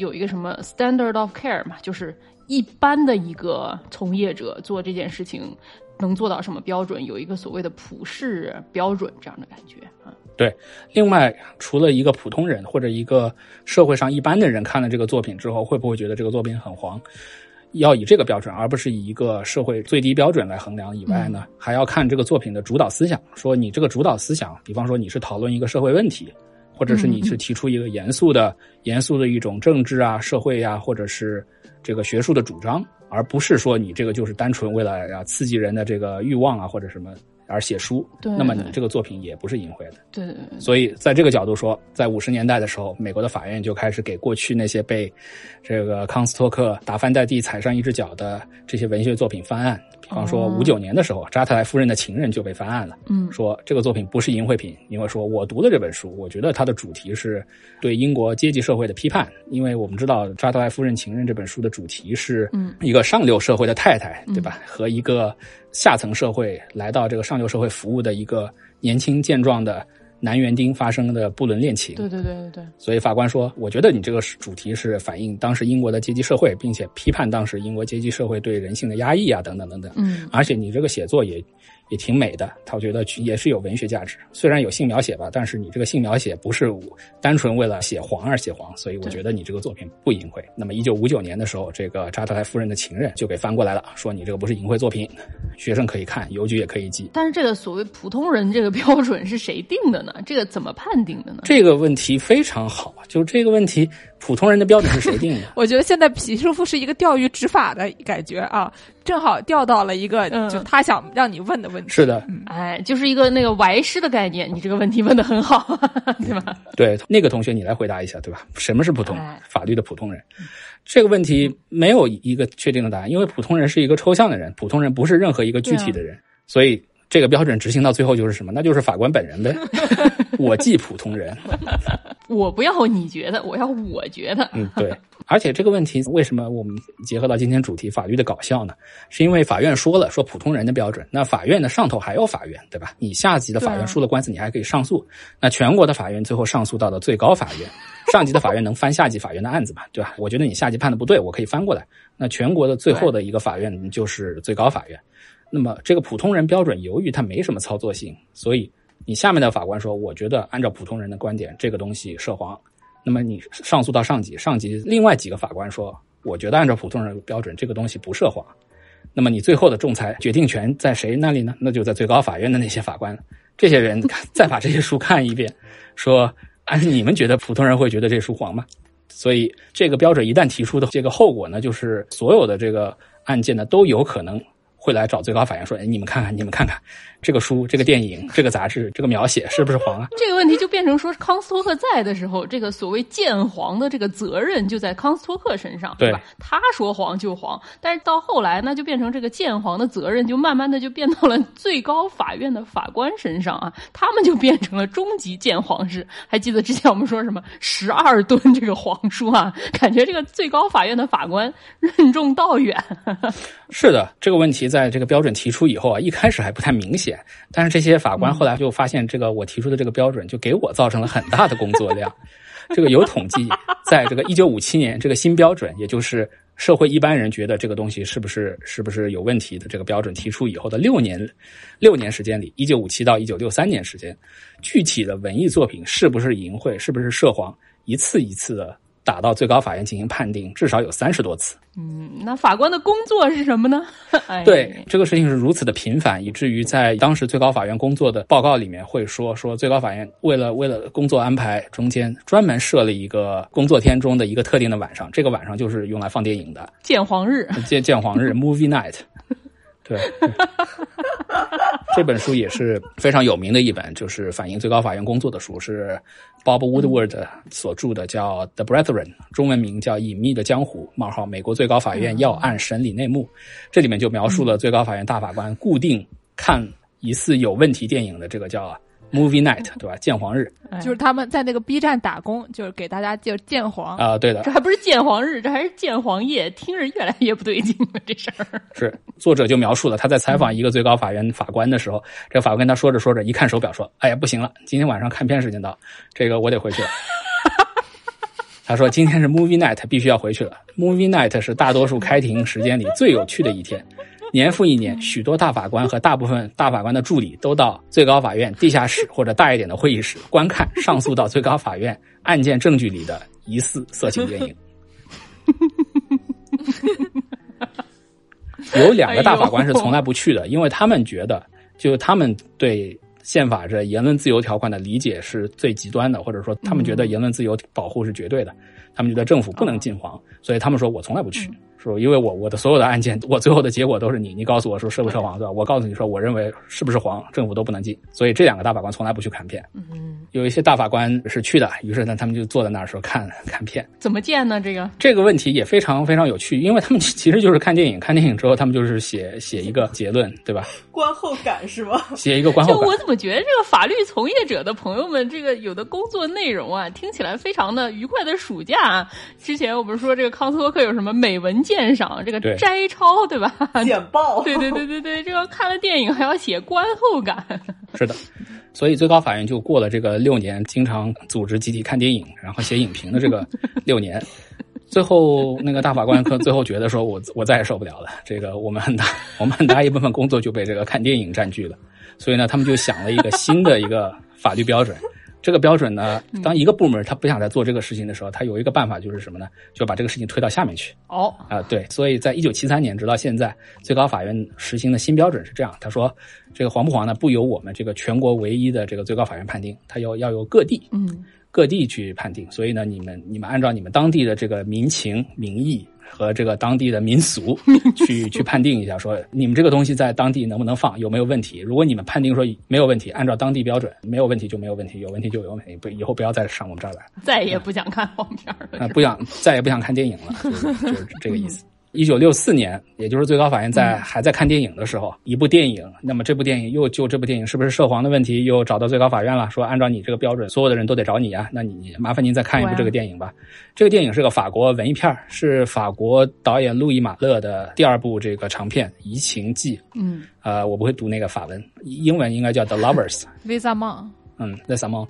Speaker 4: 有一个什么 standard of care 嘛，就是一般的一个从业者做这件事情能做到什么标准，有一个所谓的普世标准这样的感觉啊。
Speaker 2: 对，另外除了一个普通人或者一个社会上一般的人看了这个作品之后，会不会觉得这个作品很黄？要以这个标准，而不是以一个社会最低标准来衡量以外呢，还要看这个作品的主导思想。说你这个主导思想，比方说你是讨论一个社会问题，或者是你是提出一个严肃的、严肃的一种政治啊、社会呀、或者是这个学术的主张，而不是说你这个就是单纯为了要刺激人的这个欲望啊或者什么而写书。那么你这个作品也不是淫秽的。
Speaker 4: 对对对，
Speaker 2: 所以在这个角度说，在五十年代的时候，美国的法院就开始给过去那些被这个康斯托克打翻在地、踩上一只脚的这些文学作品翻案。比方说，
Speaker 4: 哦
Speaker 2: 五九年的时候，扎特莱夫人的情人就被翻案了，
Speaker 4: 嗯
Speaker 2: 说这个作品不是淫秽品，因为说我读的这本书，我觉得它的主题是对英国阶级社会的批判，因为我们知道扎特莱夫人情人这本书的主题是
Speaker 4: 嗯
Speaker 2: 一个上流社会的太太，对吧？和一个下层社会来到这个上流社会服务的一个年轻健壮的男园丁发生的不伦恋情。
Speaker 4: 对对对对对，
Speaker 2: 所以法官说：“我觉得你这个主题是反映当时英国的阶级社会，并且批判当时英国阶级社会对人性的压抑啊，等等等等。
Speaker 4: 嗯
Speaker 2: 而且你这个写作也也挺美的，他觉得也是有文学价值。虽然有性描写吧，但是你这个性描写不是单纯为了写黄而写黄，所以我觉得你这个作品不淫秽。那么，一九五九年的时候，这个查特莱夫人的情人就给翻过来了，说你这个不是淫秽作品，学生可以看，邮局也可以寄。
Speaker 4: 但是这个所谓普通人这个标准是谁定的呢？这个怎么判定的呢？
Speaker 2: 这个问题非常好，就这个问题，普通人的标准是谁定的？
Speaker 5: 我觉得现在皮师傅是一个钓鱼执法的感觉啊，正好钓到了一个
Speaker 4: 嗯
Speaker 5: 就他想让你问的问题。
Speaker 2: 是的，
Speaker 4: 哎，就是一个那个歪师的概念，你这个问题问的很好，对吧？
Speaker 2: 对，那个同学你来回答一下，对吧？什么是普通
Speaker 4: 哎
Speaker 2: 法律的普通人？这个问题没有一个确定的答案，因为普通人是一个抽象的人，普通人不是任何一个具体的人，所以这个标准执行到最后就是什么？那就是法官本人呗。我即普通人，
Speaker 4: 我不要你觉得，我要我觉得。
Speaker 2: 嗯，对。而且这个问题为什么我们结合到今天主题法律的搞笑呢？是因为法院说了说普通人的标准，那法院的上头还有法院，对吧？你下级的法院输了官司，你还可以上诉。那全国的法院最后上诉到了最高法院，上级的法院能翻下级法院的案子嘛？对吧？我觉得你下级判的不对，我可以翻过来。那全国的最后的一个法院就是最高法院。那么这个普通人标准，由于它没什么操作性，所以你下面的法官说，我觉得按照普通人的观点，这个东西涉黄。那么你上诉到上级，上级另外几个法官说，我觉得按照普通人的标准，这个东西不涉黄。那么你最后的仲裁决定权在谁那里呢？那就在最高法院的那些法官。这些人 再把这些书看一遍，说，按你们觉得普通人会觉得这书黄吗？所以这个标准一旦提出的这个后果呢，就是所有的这个案件呢都有可能会来找最高法院说，哎，你们看看，你们看看，这个书、这个电影、这个杂志、这个描写是不是黄啊？
Speaker 4: 这个问题就变成说，康斯托克在的时候，这个所谓鉴黄的这个责任就在康斯托克身上，
Speaker 2: 对
Speaker 4: 吧？他说黄就黄，但是到后来呢，就变成这个鉴黄的责任就慢慢的就变到了最高法院的法官身上啊，他们就变成了终极鉴黄师。还记得之前我们说什么十二吨这个黄书啊？感觉这个最高法院的法官任重道远。
Speaker 2: 是的，这个问题在这个标准提出以后啊，一开始还不太明显，但是这些法官后来就发现，这个我提出的这个标准就给我造成了很大的工作量。这个有统计，在这个一九五七年，这个新标准，也就是社会一般人觉得这个东西是不是是不是有问题的这个标准提出以后的六年六年时间里，一九五七到一九六三年时间，具体的文艺作品是不是淫秽，是不是涉黄，一次一次的打到最高法院进行判定，至少有三十多次。
Speaker 4: 嗯，那法官的工作是什么呢？哎、
Speaker 2: 对，这个事情是如此的频繁，以至于在当时最高法院工作的报告里面会说，说最高法院为了为了工作安排中间专门设了一个工作天中的一个特定的晚上，这个晚上就是用来放电影的，
Speaker 4: 鉴黄日。
Speaker 2: 鉴鉴黄日 （Movie Night）。对，对这本书也是非常有名的一本，就是反映最高法院工作的书，是 Bob Woodward 所著的，叫《The Brethren》，中文名叫《隐秘的江湖》冒号美国最高法院要案审理内幕。这里面就描述了最高法院大法官固定看疑似有问题电影的这个叫 movie night，对吧？鉴黄日
Speaker 4: 哎
Speaker 5: 就是他们在那个 B 站打工，就是给大家就鉴黄。
Speaker 2: 啊、对的
Speaker 4: 这，还不是鉴黄日，这还是鉴黄夜，听着越来越不对劲了，这事儿。
Speaker 2: 是作者就描述了他在采访一个最高法院法官的时候，这个法官跟他说着说着，一看手表说：“哎呀，不行了，今天晚上看片时间到，这个我得回去了。”他说：“今天是 movie night，必须要回去了。movie night 是大多数开庭时间里最有趣的一天。年复一年，许多大法官和大部分大法官的助理都到最高法院地下室或者大一点的会议室观看上诉到最高法院案件证据里的疑似色情电影。”有两个大法官是从来不去的，因为他们觉得，就他们对宪法这言论自由条款的理解是最极端的，或者说他们觉得言论自由保护是绝对的，他们觉得政府不能禁黄，所以他们说我从来不去，说因为我我的所有的案件，我最后的结果都是你，你告诉我说涉不涉黄，对吧？我告诉你说，我认为是不是黄，政府都不能进，所以这两个大法官从来不去看片。
Speaker 4: 嗯，
Speaker 2: 有一些大法官是去的，于是呢，他们就坐在那儿说看 看片。
Speaker 4: 怎么见呢？这个
Speaker 2: 这个问题也非常非常有趣，因为他们其实就是看电影，看电影之后，他们就是写写一个结论，对吧？
Speaker 3: 观后感是吗？
Speaker 2: 写一个观后感
Speaker 4: 就我。怎么觉得这个法律从业者的朋友们，这个有的工作内容啊，听起来非常的愉快的暑假啊。之前我们说这个康斯托克有什么美文鉴赏，这个摘抄，对吧？
Speaker 3: 简报，
Speaker 4: 对对对对对，这个看了电影还要写观后感。
Speaker 2: 是的，所以最高法院就过了这个六年，经常组织集体看电影，然后写影评的这个六年。最后，那个大法官可最后觉得说我我再也受不了了，这个我们很大 我们很大一部分工作就被这个看电影占据了，所以呢，他们就想了一个新的一个法律标准。这个标准呢，当一个部门他不想再做这个事情的时候，他有一个办法就是什么呢？就把这个事情推到下面去。
Speaker 4: 哦，
Speaker 2: 啊、对，所以在一九七三年直到现在，最高法院实行的新标准是这样，他说，这个黄不黄呢，不由我们这个全国唯一的这个最高法院判定，它要要由各地
Speaker 4: 嗯，
Speaker 2: 各地去判定。所以呢，你们你们按照你们当地的这个民情民意和这个当地的民俗 去去判定一下，说你们这个东西在当地能不能放，有没有问题？如果你们判定说没有问题，按照当地标准没有问题就没有问题，有问题就有问题，不以后不要再上我们这儿来。
Speaker 4: 再也不想看黄片儿了。
Speaker 2: 啊，不想再也不想看电影了，就是就是这个意思。一九六四年，也就是最高法院在还在看电影的时候，一部电影，那么这部电影又就这部电影是不是涉黄的问题，又找到最高法院了，说按照你这个标准，所有的人都得找你啊，那你麻烦您再看一部这个电影吧。这个电影是个法国文艺片是法国导演路易马勒的第二部这个长片《移情记》。
Speaker 4: 嗯，
Speaker 2: 呃，我不会读那个法文，英文应该叫《The Lovers》。
Speaker 5: Visa Mon，
Speaker 2: 嗯，The s a m o n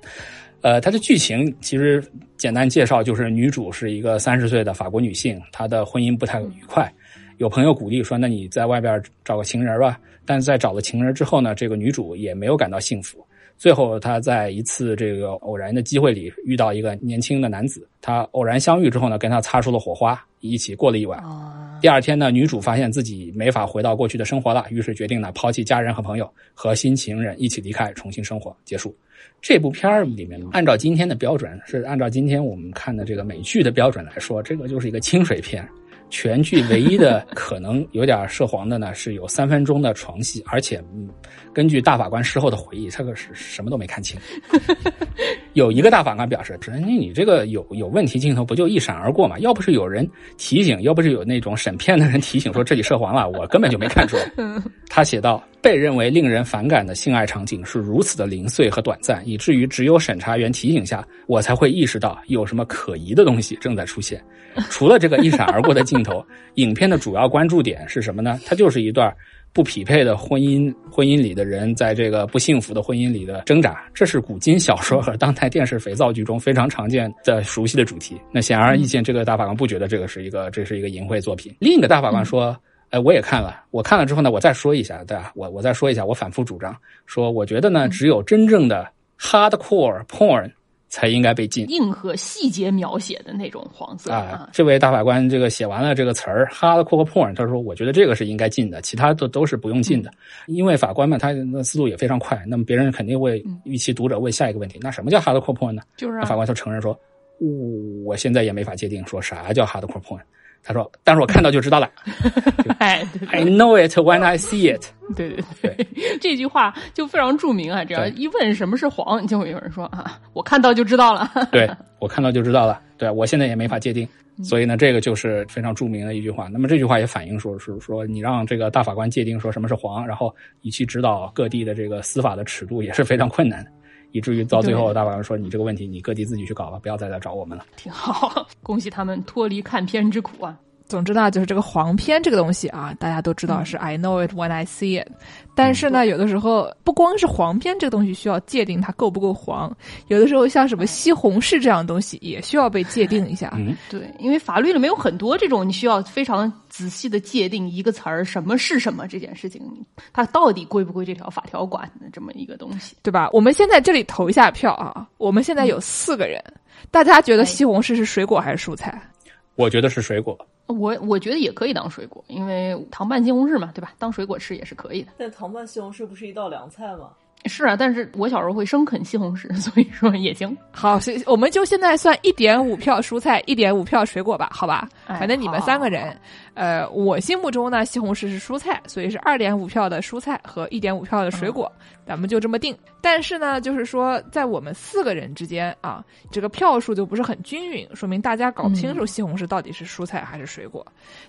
Speaker 2: 呃，它的剧情其实简单介绍就是女主是一个三十岁的法国女性，她的婚姻不太愉快，有朋友鼓励说，那你在外边找个情人吧。但是在找了情人之后呢，这个女主也没有感到幸福。最后，她在一次这个偶然的机会里遇到一个年轻的男子，他偶然相遇之后呢，跟他擦出了火花，一起过了一晚。
Speaker 4: 啊，
Speaker 2: 第二天呢，女主发现自己没法回到过去的生活了，于是决定呢抛弃家人和朋友，和新情人一起离开，重新生活。结束。这部片儿里面，按照今天的标准，是按照今天我们看的这个美剧的标准来说，这个就是一个清水片。全剧唯一的可能有点涉黄的呢，是有三分钟的床戏，而且嗯，根据大法官事后的回忆，这个是什么都没看清。有一个大法官表示：“人家你这个有有问题镜头不就一闪而过嘛？要不是有人提醒，要不是有那种审片的人提醒说这里涉黄了，我根本就没看出来。”他写道：“被认为令人反感的性爱场景是如此的零碎和短暂，以至于只有审查员提醒下，我才会意识到有什么可疑的东西正在出现。除了这个一闪而过的镜头，影片的主要关注点是什么呢？它就是一段。”不匹配的婚姻，婚姻里的人在这个不幸福的婚姻里的挣扎，这是古今小说和当代电视肥皂剧中非常常见的熟悉的主题。那显而易见，这个大法官不觉得这个是一个这是一个淫秽作品。另一个大法官说：“哎，我也看了，我看了之后呢，我再说一下，对吧？我我再说一下，我反复主张说，我觉得呢，只有真正的 hardcore porn 才应该被禁。”
Speaker 4: 硬核细节描写的那种黄色
Speaker 2: 啊，这位大法官这个写完了这个词儿 “hardcore porn”，他说：“我觉得这个是应该禁的，其他的都是不用禁的。因为法官嘛他那思路也非常快，那么别人肯定会预期读者问下一个问题：那什么叫 hardcore porn 呢？
Speaker 4: 就是、
Speaker 2: 法官就承认说：“我现在也没法界定说啥叫 hardcore porn。”他说：“但是我看到就知道了。
Speaker 4: 哎
Speaker 2: I know it when I see it。
Speaker 4: 对对对，这句话就非常著名啊！只要一问什么是黄，就会有人说啊，我看到就知道了。
Speaker 2: 对我看到就知道了。对我现在也没法界定，所以呢，这个就是非常著名的一句话。那么这句话也反映说，是说你让这个大法官界定说什么是黄，然后以其指导各地的这个司法的尺度也是非常困难的。以至于到最后大晚上说你这个问题你各地自己去搞吧，不要再来找我们了。
Speaker 4: 挺好，恭喜他们脱离看片之苦啊！
Speaker 5: 总之呢，就是这个黄片这个东西啊，大家都知道是 I know it when I see it。但是呢，有的时候不光是黄片这个东西需要界定它够不够黄，有的时候像什么西红柿这样的东西也需要被界定一下。
Speaker 2: 嗯，
Speaker 4: 对，因为法律里面有很多这种你需要非常仔细的界定一个词儿什么是什么这件事情，它到底归不归这条法条管的这么一个东西，
Speaker 5: 对吧？我们现在这里投一下票啊，我们现在有四个人，大家觉得西红柿是水果还是蔬菜？
Speaker 2: 我觉得是水果。
Speaker 4: 我我觉得也可以当水果，因为糖拌西红柿嘛，对吧？当水果吃也是可以的。
Speaker 3: 但糖拌西红柿不是一道凉菜吗？
Speaker 4: 是啊，但是我小时候会生啃西红柿，所以说也行。
Speaker 5: 好，我们就现在算一点五票蔬菜，一点五票水果吧，好吧？
Speaker 4: 哎
Speaker 5: 反正你们三个人，呃，我心目中呢，西红柿是蔬菜，所以是二点五票的蔬菜和一点五票的水果，咱们就这么定。但是呢，就是说在我们四个人之间啊，这个票数就不是很均匀，说明大家搞不清楚西红柿到底是蔬菜还是水果。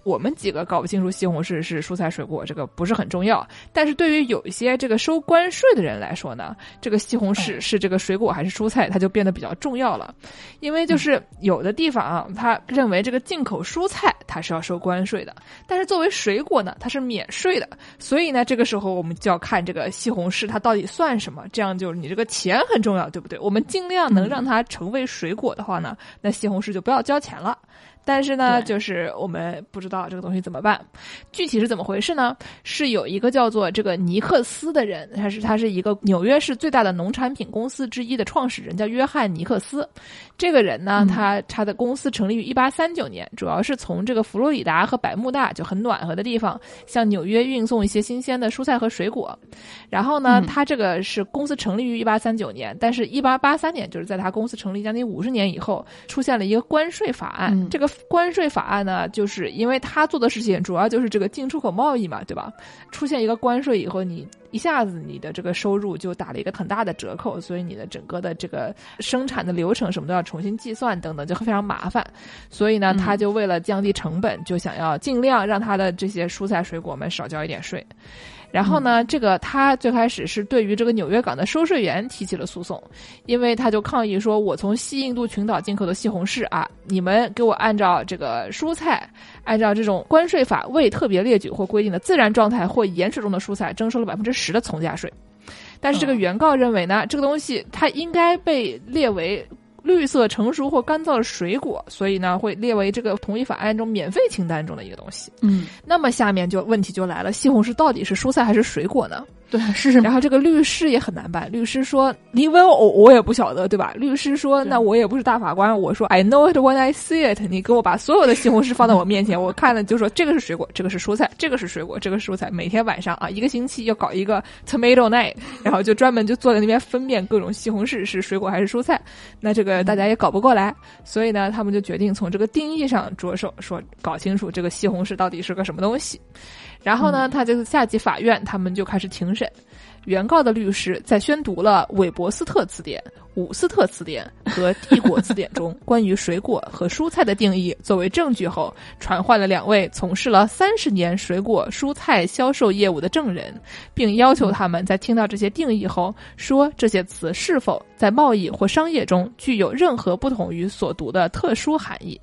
Speaker 5: 我们几个搞不清楚西红柿是蔬菜水果，这个不是很重要。但是对于有一些这个收关税的人来说呢，这个西红柿是这个水果还是蔬菜，它就变得比较重要了。因为就是有的地方啊，他认为这个进口蔬菜它是要收关税的，但是作为水果呢，它是免税的。所以呢，这个时候我们就要看这个西红柿它到底算什么，这样就是你这个钱很重要，对不对？我们尽量能让它成为水果的话呢，那西红柿就不要交钱了。但是呢，就是我们不知道这个东西怎么办。具体是怎么回事呢？是有一个叫做这个尼克斯的人，他是他是一个纽约市最大的农产品公司之一的创始人，叫约翰尼克斯。这个人呢，他他的公司成立于一八三九年，主要是从这个佛罗里达和百慕大就很暖和的地方，向纽约运送一些新鲜的蔬菜和水果。然后呢，他这个是公司成立于一八三九年，但是一八八三年，就是在他公司成立将近五十年以后，出现了一个关税法案。
Speaker 4: 嗯
Speaker 5: 这个关税法案呢，就是因为他做的事情主要就是这个进出口贸易嘛，对吧？出现一个关税以后，你一下子你的这个收入就打了一个很大的折扣，所以你的整个的这个生产的流程什么都要重新计算等等，就非常麻烦。所以呢，
Speaker 4: 嗯
Speaker 5: 他就为了降低成本，就想要尽量让他的这些蔬菜水果们少交一点税。然后呢，这个他最开始是对于这个纽约港的收税员提起了诉讼，因为他就抗议说，我从西印度群岛进口的西红柿啊，你们给我按照这个蔬菜，按照这种关税法未特别列举或规定的自然状态或盐水中的蔬菜征收了百分之十的从价税。但是这个原告认为呢，这个东西它应该被列为绿色成熟或干燥的水果，所以呢会列为这个同一法案中免费清单中的一个东西。
Speaker 4: 嗯，
Speaker 5: 那么下面就问题就来了，西红柿到底是蔬菜还是水果呢？
Speaker 4: 对，是什么？
Speaker 5: 然后这个律师也很难办，律师说你问我我也不晓得，对吧？律师说那我也不是大法官，我说 I know it when I see it，你给我把所有的西红柿放到我面前，我看了就说这个是水果，这个是蔬菜，这个是水果，这个是蔬菜。每天晚上啊，一个星期要搞一个 tomato night，然后就专门就坐在那边分辨各种西红柿是水果还是蔬菜。那这个大家也搞不过来，所以呢，他们就决定从这个定义上着手，说搞清楚这个西红柿到底是个什么东西。然后呢，他这个下级法院他们就开始庭审。原告的律师在宣读了韦伯斯特词典、伍斯特词典和帝国词典中关于水果和蔬菜的定义作为证据后，传唤了两位从事了三十年水果蔬菜销售业务的证人，并要求他们在听到这些定义后，说这些词是否在贸易或商业中具有任何不同于所读的特殊含义。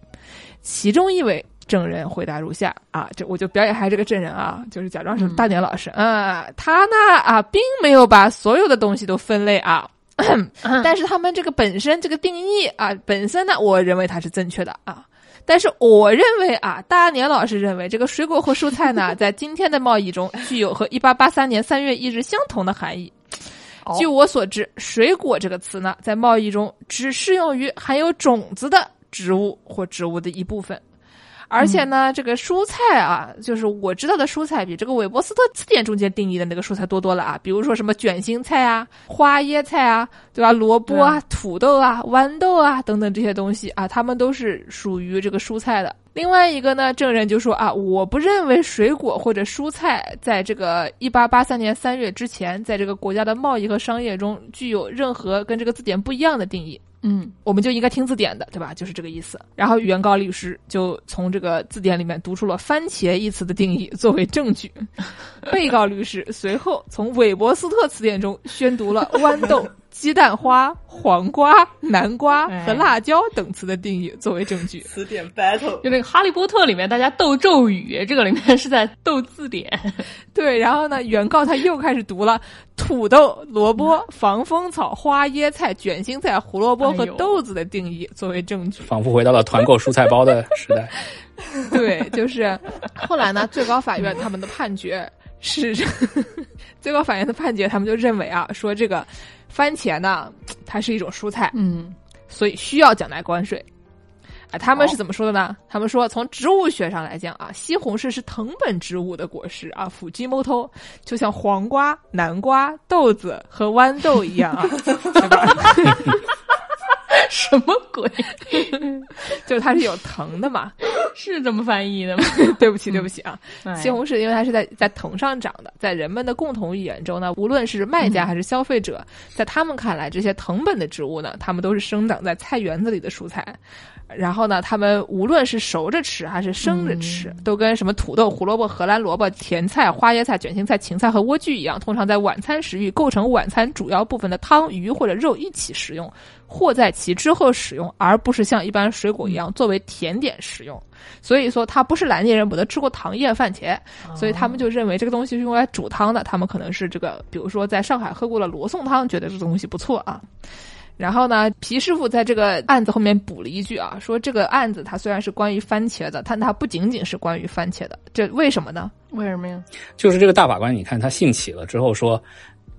Speaker 5: 其中一位证人回答如下啊，这我就表演一下这个证人啊，就是假装是大年老师啊、他呢啊，并没有把所有的东西都分类啊。但是他们这个本身这个定义啊，本身呢，我认为它是正确的啊。但是我认为啊，大年老师认为这个水果和蔬菜呢，在今天的贸易中具有和一八八三年三月一日相同的含义。
Speaker 4: 哦
Speaker 5: 据我所知，“水果”这个词呢，在贸易中只适用于含有种子的植物或植物的一部分。而且呢，这个蔬菜啊，就是我知道的蔬菜，比这个韦伯斯特词典中间定义的那个蔬菜多多了啊。比如说什么卷心菜啊、花椰菜啊，对吧？萝卜啊、土豆啊、豌豆啊等等这些东西啊，它们都是属于这个蔬菜的。另外一个呢，证人就说啊，我不认为水果或者蔬菜在这个一八八三年三月之前，在这个国家的贸易和商业中具有任何跟这个字典不一样的定义。嗯，我们就应该听字典的，对吧？就是这个意思。然后原告律师就从这个字典里面读出了“番茄”一词的定义作为证据，被告律师随后从韦伯斯特词典中宣读了 豌豆。鸡蛋花、黄瓜、南瓜和辣椒等词的定义作为证据。
Speaker 3: 词典 battle，
Speaker 4: 就那个《哈利波特》里面大家斗咒语，这个里面是在斗字典。
Speaker 5: 对，然后呢，原告他又开始读了土豆、萝卜、防风草、花椰菜、卷心菜、胡萝卜和豆子的定义作为证据，
Speaker 2: 仿佛回到了团购蔬菜包的时代。
Speaker 5: 对，就是后来呢，最高法院他们的判决是，最高法院的判决，他们就认为啊，说这个。番茄呢，它是一种蔬菜，
Speaker 4: 嗯，
Speaker 5: 所以需要缴纳关税。啊，他们是怎么说的呢？他们说，从植物学上来讲啊，西红柿是藤本植物的果实啊，腐基摸头，就像黄瓜、南瓜、豆子和豌豆一样啊？
Speaker 4: 什么鬼？
Speaker 5: 就是它是有藤的嘛？
Speaker 4: 是这么翻译的吗？
Speaker 5: 对不起，对不起啊！西红柿因为它是在在藤上长的，在人们的共同语言中呢，无论是卖家还是消费者，在他们看来，这些藤本的植物呢，它们都是生长在菜园子里的蔬菜。然后呢，他们无论是熟着吃还是生着吃，都跟什么土豆、胡萝卜、荷兰萝卜、甜菜、花椰菜、卷心菜、芹菜和莴苣一样，通常在晚餐食欲构成晚餐主要部分的汤、鱼或者肉一起食用，或在其之后使用，而不是像一般水果一样作为甜点使用。所以说，他不是南京人不得吃过糖叶番茄，所以他们就认为这个东西是用来煮汤的。他们可能是这个，比如说在上海喝过了罗宋汤，觉得这东西不错啊。然后呢，皮师傅在这个案子后面补了一句啊，说这个案子它虽然是关于番茄的，但它不仅仅是关于番茄的，这为什么呢？
Speaker 4: 为什么呀？
Speaker 2: 就是这个大法官，你看他兴起了之后说，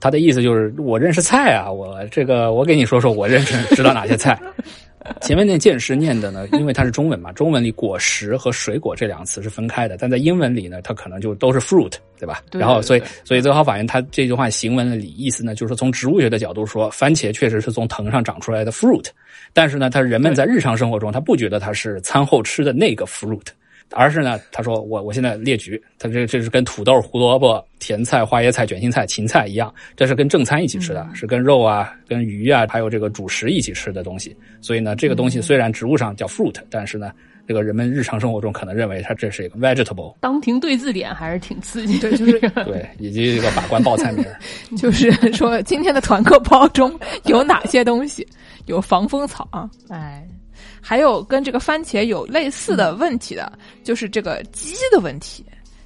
Speaker 2: 他的意思就是我认识菜啊，我这个我给你说说我认识知道哪些菜。前面那件事念的呢，因为它是中文嘛，中文里果实和水果这两个词是分开的，但在英文里呢，它可能就都是 fruit，对吧？然后，所以，所以最高法院他这句话行文的里意思呢，就是说从植物学的角度说，番茄确实是从藤上长出来的 fruit，但是呢，他人们在日常生活中，他不觉得它是餐后吃的那个 fruit。而是呢，他说我我现在列举，他这这是跟土豆、胡萝卜、甜菜、花椰菜、卷心菜、芹菜一样，这是跟正餐一起吃的，是跟肉啊、跟鱼啊，还有这个主食一起吃的东西。所以呢，这个东西虽然植物上叫 fruit，但是呢，这个人们日常生活中可能认为它这是一个 vegetable。
Speaker 4: 当庭对字典还是挺刺激的，
Speaker 5: 就是
Speaker 2: 对，以及这个法官报菜名，
Speaker 5: 就是说今天的团购包中有哪些东西？有防风草啊，
Speaker 4: 哎。
Speaker 5: 还有跟这个番茄有类似的问题的，就是这个鸡的问题，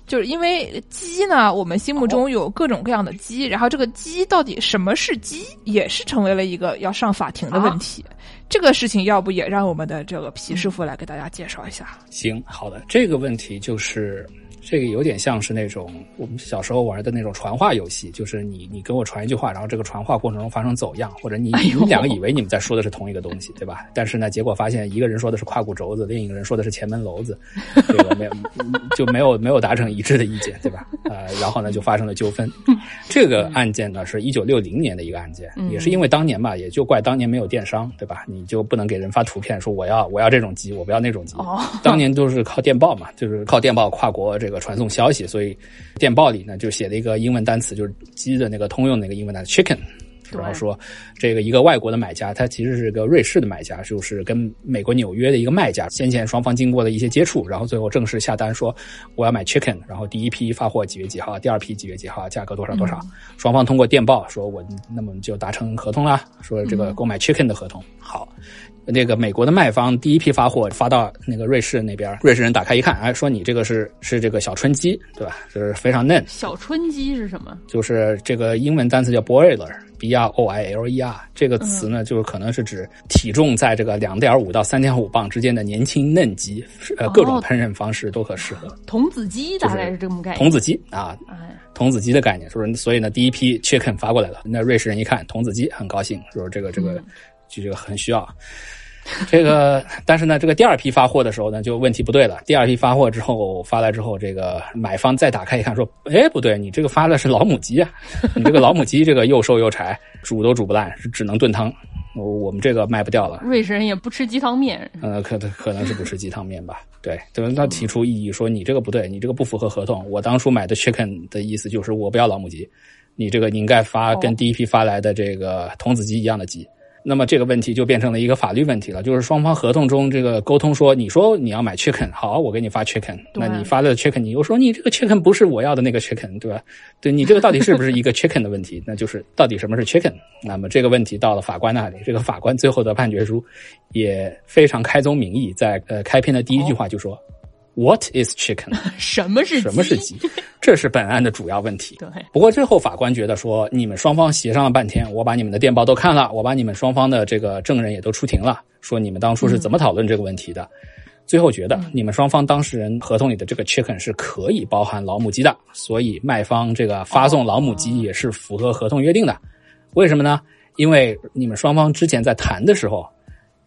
Speaker 5: 就是因为鸡呢，我们心目中有各种各样的鸡，然后这个鸡到底什么是鸡，也是成为了一个要上法庭的问题。这个事情要不也让我们的这个皮师傅来给大家介绍一下？
Speaker 2: 行，好的，这个问题就是。这个有点像是那种我们小时候玩的那种传话游戏，就是你你跟我传一句话，然后这个传话过程中发生走样，或者你你们两个以为你们在说的是同一个东西，对吧？但是呢，结果发现一个人说的是胯骨轴子，另一个人说的是前门楼子，这个没有就没有没有达成一致的意见，对吧？呃，然后呢就发生了纠纷。这个案件呢是一九六零年的一个案件，也是因为当年吧，也就怪当年没有电商，对吧？你就不能给人发图片说我要我要这种机，我不要那种机。当年都是靠电报嘛，就是靠电报跨国这个。传送消息，所以电报里呢就写了一个英文单词，就是鸡的那个通用那个英文单词 chicken，然后说这个一个外国的买家，他其实是个瑞士的买家，就是跟美国纽约的一个卖家，先前双方经过了一些接触，然后最后正式下单说我要买 chicken，然后第一批发货几月几号，第二批几月几号，价格多少多少，双方通过电报说我那么就达成合同了，说这个购买 chicken 的合同。好。那个美国的卖方第一批发货发到那个瑞士那边，瑞士人打开一看，哎，说你这个是是这个小春鸡，对吧？就是非常嫩。
Speaker 4: 小春鸡是什么？
Speaker 2: 就是这个英文单词叫 broiler，b r o i l e r，这个词呢，就是可能是指体重在这个两点五到三点五磅之间的年轻嫩鸡，呃，各种烹饪方式都可适合。
Speaker 4: 童子鸡大概是这么概念。
Speaker 2: 童子鸡啊，童子鸡的概念，说所以呢，第一批 chicken 发过来了，那瑞士人一看童子鸡，很高兴，说这个这个就这个很需要。这个，但是呢，这个第二批发货的时候呢，就问题不对了。第二批发货之后发来之后，这个买方再打开一看，说：“哎，不对，你这个发的是老母鸡啊！你这个老母鸡，这个又瘦又柴，煮都煮不烂，只能炖汤。我们这个卖不掉了。”
Speaker 4: 瑞士人也不吃鸡汤面，
Speaker 2: 呃，可可能是不吃鸡汤面吧？对，等他提出异议，说你这个不对，你这个不符合合同。我当初买的 chicken 的意思就是我不要老母鸡，你这个你应该发跟第一批发来的这个童子鸡一样的鸡。那么这个问题就变成了一个法律问题了，就是双方合同中这个沟通说，你说你要买 chicken，好，我给你发 chicken，那你发的 chicken，你又说你这个 chicken 不是我要的那个 chicken，对吧？对你这个到底是不是一个 chicken 的问题？那就是到底什么是 chicken？那么这个问题到了法官那里，这个法官最后的判决书也非常开宗明义，在呃开篇的第一句话就说、What is chicken？
Speaker 4: 什么是
Speaker 2: 什么是
Speaker 4: 鸡？
Speaker 2: 这是本案的主要问题。
Speaker 4: 对，
Speaker 2: 不过最后法官觉得说，你们双方协商了半天，我把你们的电报都看了，我把你们双方的这个证人也都出庭了，说你们当初是怎么讨论这个问题的。最后觉得你们双方当事人合同里的这个 chicken 是可以包含老母鸡的，所以卖方这个发送老母鸡也是符合合同约定的。为什么呢？因为你们双方之前在谈的时候，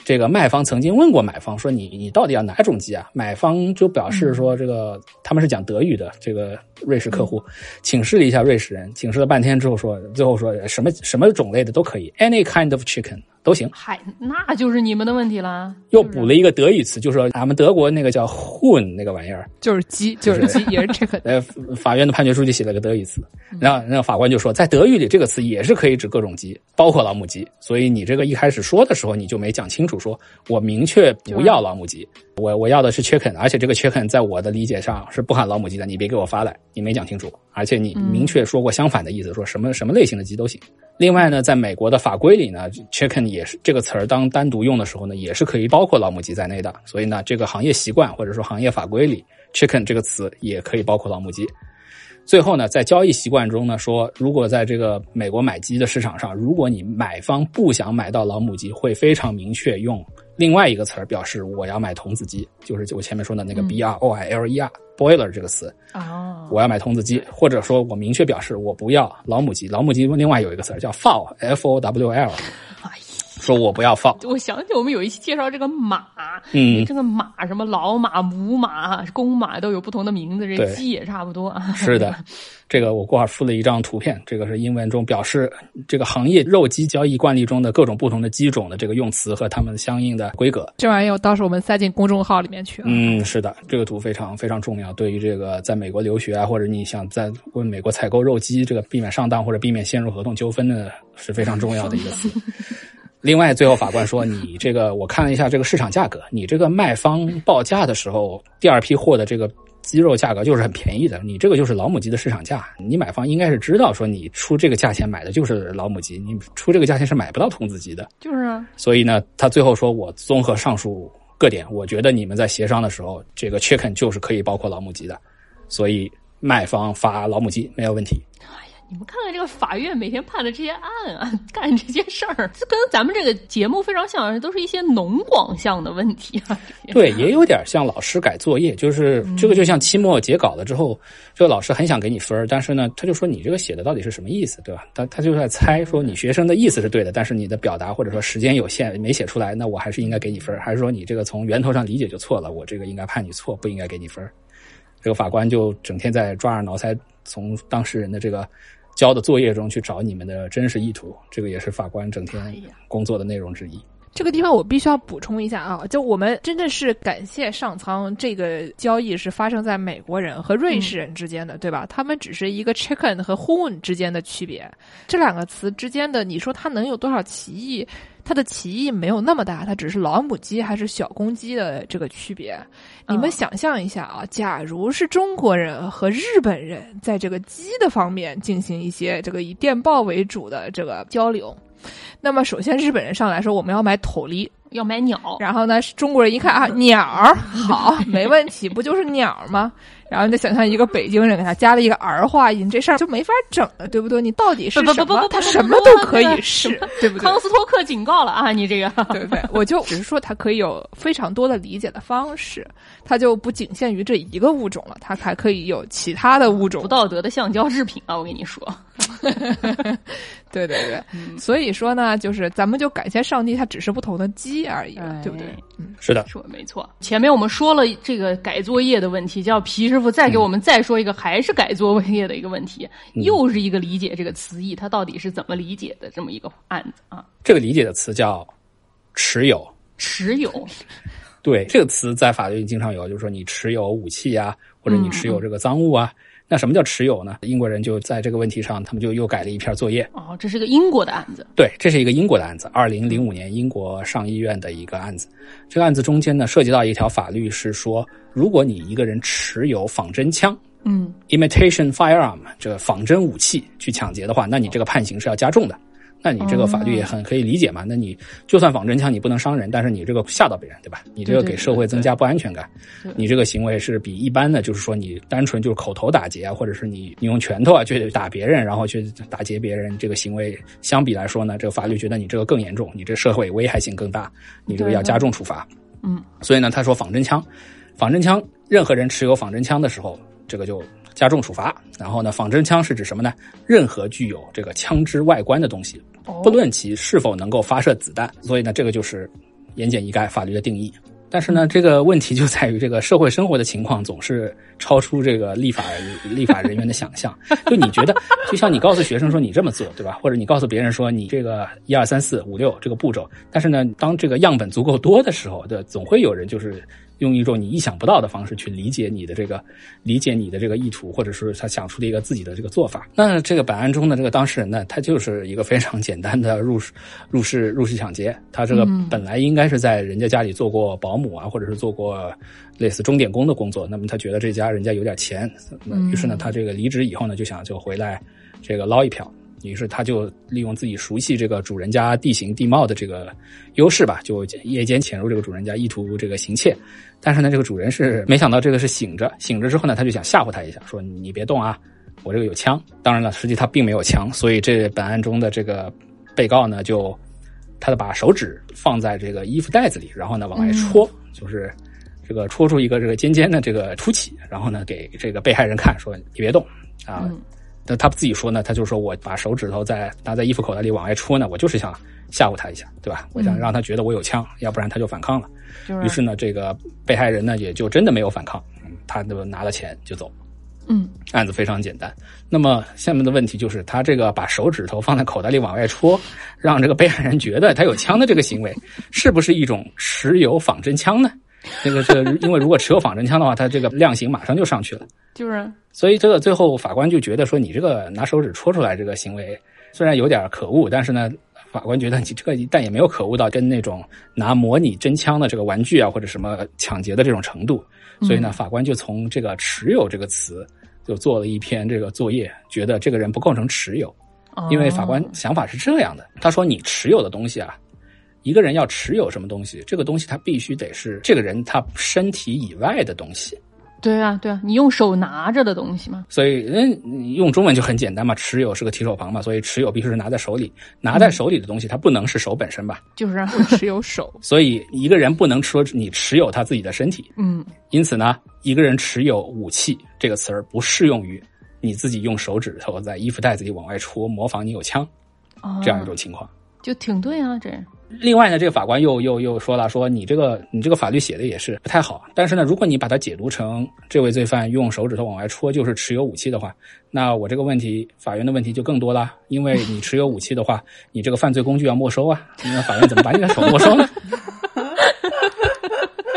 Speaker 2: 这个卖方曾经问过买方说你你到底要哪种鸡啊？买方就表示说这个他们是讲德语的这个瑞士客户，请示了一下瑞士人，请示了半天之后说，最后说什么什么种类的都可以，any kind of chicken 都行。
Speaker 4: 嗨，那就是你们的问题啦。
Speaker 2: 又补了一个德语词，就说俺们德国那个叫 “hun” 那个玩意儿，
Speaker 5: 就是鸡，就是鸡，也是 chicken。
Speaker 2: 呃，法院的判决书就写了个德语词，然后那个法官就说，在德语里这个词也是可以指各种鸡，包括老母鸡。所以你这个一开始说的时候，你就没讲清楚，说我明确不要老母鸡，我我要的是 chicken，而且这个 chicken 在我的理解上是不含老母鸡的，你别给我发来，你没讲清楚，而且你明确说过相反的意思，说什么什么类型的鸡都行。另外呢，在美国的法规里呢，chicken 也是这个词儿当单独用的时候呢，也是可以包括老母鸡在内的。所以呢，这个行业习惯或者说行业法规里，chicken 这个词也可以包括老母鸡。最后呢，在交易习惯中呢，说如果在这个美国买鸡的市场上，如果你买方不想买到老母鸡，会非常明确用另外一个词儿表示我要买童子鸡，就是我前面说的那个 b r o i l e r boiler 这个词，
Speaker 4: 哦，
Speaker 2: 我要买童子鸡，或者说我明确表示我不要老母鸡，老母鸡另外有一个词儿叫 fowl f o w l，
Speaker 4: 哎
Speaker 2: 说我不要 fowl，
Speaker 4: 我想起我们有一期介绍这个马，
Speaker 2: 嗯。
Speaker 4: 这个马什么老马、母马、公马都有不同的名字，这鸡也差不多啊。
Speaker 2: 是的，这个我过会儿附了一张图片，这个是英文中表示这个行业肉鸡交易惯例中的各种不同的鸡种的这个用词和它们相应的规格。
Speaker 5: 这玩意儿到时候我们塞进公众号里面去啊。
Speaker 2: 嗯，是的，这个图非常非常重要，对于这个在美国留学啊，或者你想在为美国采购肉鸡，这个避免上当或者避免陷入合同纠纷呢，是非常重要的一个词。另外，最后法官说，你这个我看了一下这个市场价格，你这个卖方报价的时候，第二批货的这个鸡肉价格就是很便宜的，你这个就是老母鸡的市场价，你买方应该是知道说你出这个价钱买的就是老母鸡，你出这个价钱是买不到童子鸡的。
Speaker 4: 就是啊，
Speaker 2: 所以呢，他最后说我综合上述各点，我觉得你们在协商的时候，这个 chicken 就是可以包括老母鸡的，所以卖方发老母鸡没有问题。
Speaker 4: 你们看看这个法院每天判的这些案啊，干这些事儿，这跟咱们这个节目非常像，都是一些农广项的问题啊。
Speaker 2: 对，也有点像老师改作业，就是这个就像期末结稿了之后，这个老师很想给你分儿，但是呢，他就说你这个写的到底是什么意思，对吧？他他就在猜说你学生的意思是对的，但是你的表达或者说时间有限没写出来，那我还是应该给你分儿，还是说你这个从源头上理解就错了，我这个应该判你错，不应该给你分儿。这个法官就整天在抓耳挠腮，从当事人的这个交的作业中去找你们的真实意图，这个也是法官整天工作的内容之一。
Speaker 5: 这个地方我必须要补充一下啊，就我们真的是感谢上苍，这个交易是发生在美国人和瑞士人之间的，对吧？他们只是一个 chicken 和 hoon 之间的区别，这两个词之间的，你说它能有多少歧义？它的歧义没有那么大，它只是老母鸡还是小公鸡的这个区别。你们想象一下啊，假如是中国人和日本人在这个鸡的方面进行一些这个以电报为主的这个交流。那么，首先日本人上来说，我们要买头梨，
Speaker 4: 要买鸟，
Speaker 5: 然后呢，中国人一看啊，鸟儿好，没问题，不就是鸟儿吗？然后你再想象一个北京人给他加了一个儿化音，这事儿就没法整了，对不对？你到底是什么？他什么都可以是，对不对？
Speaker 4: 康斯托克警告了啊，你这个
Speaker 5: 对不对？我就只是说，它可以有非常多的理解的方式，它就不仅限于这一个物种了，它还可以有其他的物种。
Speaker 4: 不道德的橡胶制品啊，我跟你说。
Speaker 5: 对对对，嗯、所以说呢，就是咱们就感谢上帝，它只是不同的鸡而已，
Speaker 4: 哎、
Speaker 5: 对不对？
Speaker 2: 嗯，是的，
Speaker 4: 说没错。前面我们说了这个改作业的问题，叫皮师傅再给我们再说一个，还是改作业的一个问题，
Speaker 2: 嗯、
Speaker 4: 又是一个理解这个词义，它到底是怎么理解的这么一个案子啊？
Speaker 2: 这个理解的词叫持有，
Speaker 4: 持有。
Speaker 2: 对这个词在法律里经常有，就是说你持有武器啊，或者你持有这个赃物啊。
Speaker 4: 嗯
Speaker 2: 那什么叫持有呢？英国人就在这个问题上，他们就又改了一篇作业。
Speaker 4: 哦，这是个英国的案子。
Speaker 2: 对，这是一个英国的案子，二零零五年英国上议院的一个案子。这个案子中间呢，涉及到一条法律，是说，如果你一个人持有仿真枪，
Speaker 4: 嗯
Speaker 2: ，imitation firearm，这个仿真武器去抢劫的话，那你这个判刑是要加重的。那你这个法律也很可以理解嘛？那你就算仿真枪，你不能伤人，但是你这个吓到别人，对吧？你这个给社会增加不安全感，你这个行为是比一般的，就是说你单纯就是口头打劫啊，或者是你你用拳头啊去打别人，然后去打劫别人，这个行为相比来说呢，这个法律觉得你这个更严重，你这社会危害性更大，你这个要加重处罚。
Speaker 4: 嗯，
Speaker 2: 所以呢，他说仿真枪，仿真枪，任何人持有仿真枪的时候，这个就。加重处罚，然后呢？仿真枪是指什么呢？任何具有这个枪支外观的东西，不论其是否能够发射子弹。所以呢，这个就是言简意赅法律的定义。但是呢，这个问题就在于这个社会生活的情况总是超出这个立法立法人员的想象。就你觉得，就像你告诉学生说你这么做，对吧？或者你告诉别人说你这个一二三四五六这个步骤，但是呢，当这个样本足够多的时候，对，总会有人就是。用一种你意想不到的方式去理解你的这个，理解你的这个意图，或者是他想出了一个自己的这个做法。那这个本案中的这个当事人呢，他就是一个非常简单的入室、入室、入室抢劫。他这个本来应该是在人家家里做过保姆啊，或者是做过类似钟点工的工作。那么他觉得这家人家有点钱，那于是呢，他这个离职以后呢，就想就回来这个捞一票。于是他就利用自己熟悉这个主人家地形地貌的这个优势吧，就夜间潜入这个主人家，意图这个行窃。但是呢，这个主人是没想到这个是醒着，醒着之后呢，他就想吓唬他一下，说你别动啊，我这个有枪。当然了，实际他并没有枪，所以这本案中的这个被告呢，就他的把手指放在这个衣服袋子里，然后呢往外戳，就是这个戳出一个这个尖尖的这个凸起，然后呢给这个被害人看，说你别动啊。那他自己说呢，他就说我把手指头在拿在衣服口袋里往外戳呢，我就是想吓唬他一下，对吧？我想让他觉得我有枪，要不然他就反抗了。于是呢，这个被害人呢也就真的没有反抗，他就拿了钱就走。
Speaker 4: 嗯，
Speaker 2: 案子非常简单。那么下面的问题就是，他这个把手指头放在口袋里往外戳，让这个被害人觉得他有枪的这个行为，是不是一种持有仿真枪呢？这个是因为如果持有仿真枪的话，他这个量刑马上就上去了。
Speaker 4: 就是，
Speaker 2: 所以这个最后法官就觉得说，你这个拿手指戳出来这个行为虽然有点可恶，但是呢，法官觉得你这个但也没有可恶到跟那种拿模拟真枪的这个玩具啊或者什么抢劫的这种程度。所以呢，法官就从这个持有这个词就做了一篇这个作业，觉得这个人不构成持有，因为法官想法是这样的，他说你持有的东西啊。一个人要持有什么东西，这个东西他必须得是这个人他身体以外的东西。
Speaker 4: 对啊，对啊，你用手拿着的东西嘛。
Speaker 2: 所以，嗯，用中文就很简单嘛，持有是个提手旁嘛，所以持有必须是拿在手里，拿在手里的东西，它不能是手本身吧？
Speaker 4: 就是让持有手。
Speaker 2: 所以一个人不能说你持有他自己的身体。
Speaker 4: 嗯。
Speaker 2: 因此呢，一个人持有武器这个词儿不适用于你自己用手指头在衣服袋子里往外戳，模仿你有枪，这样一种情况。
Speaker 4: 就挺对啊，这。
Speaker 2: 另外呢，这个法官又又又说了，说你这个你这个法律写的也是不太好。但是呢，如果你把它解读成这位罪犯用手指头往外戳就是持有武器的话，那我这个问题，法院的问题就更多了。因为你持有武器的话，你这个犯罪工具要没收啊，那法院怎么把你的手没收呢？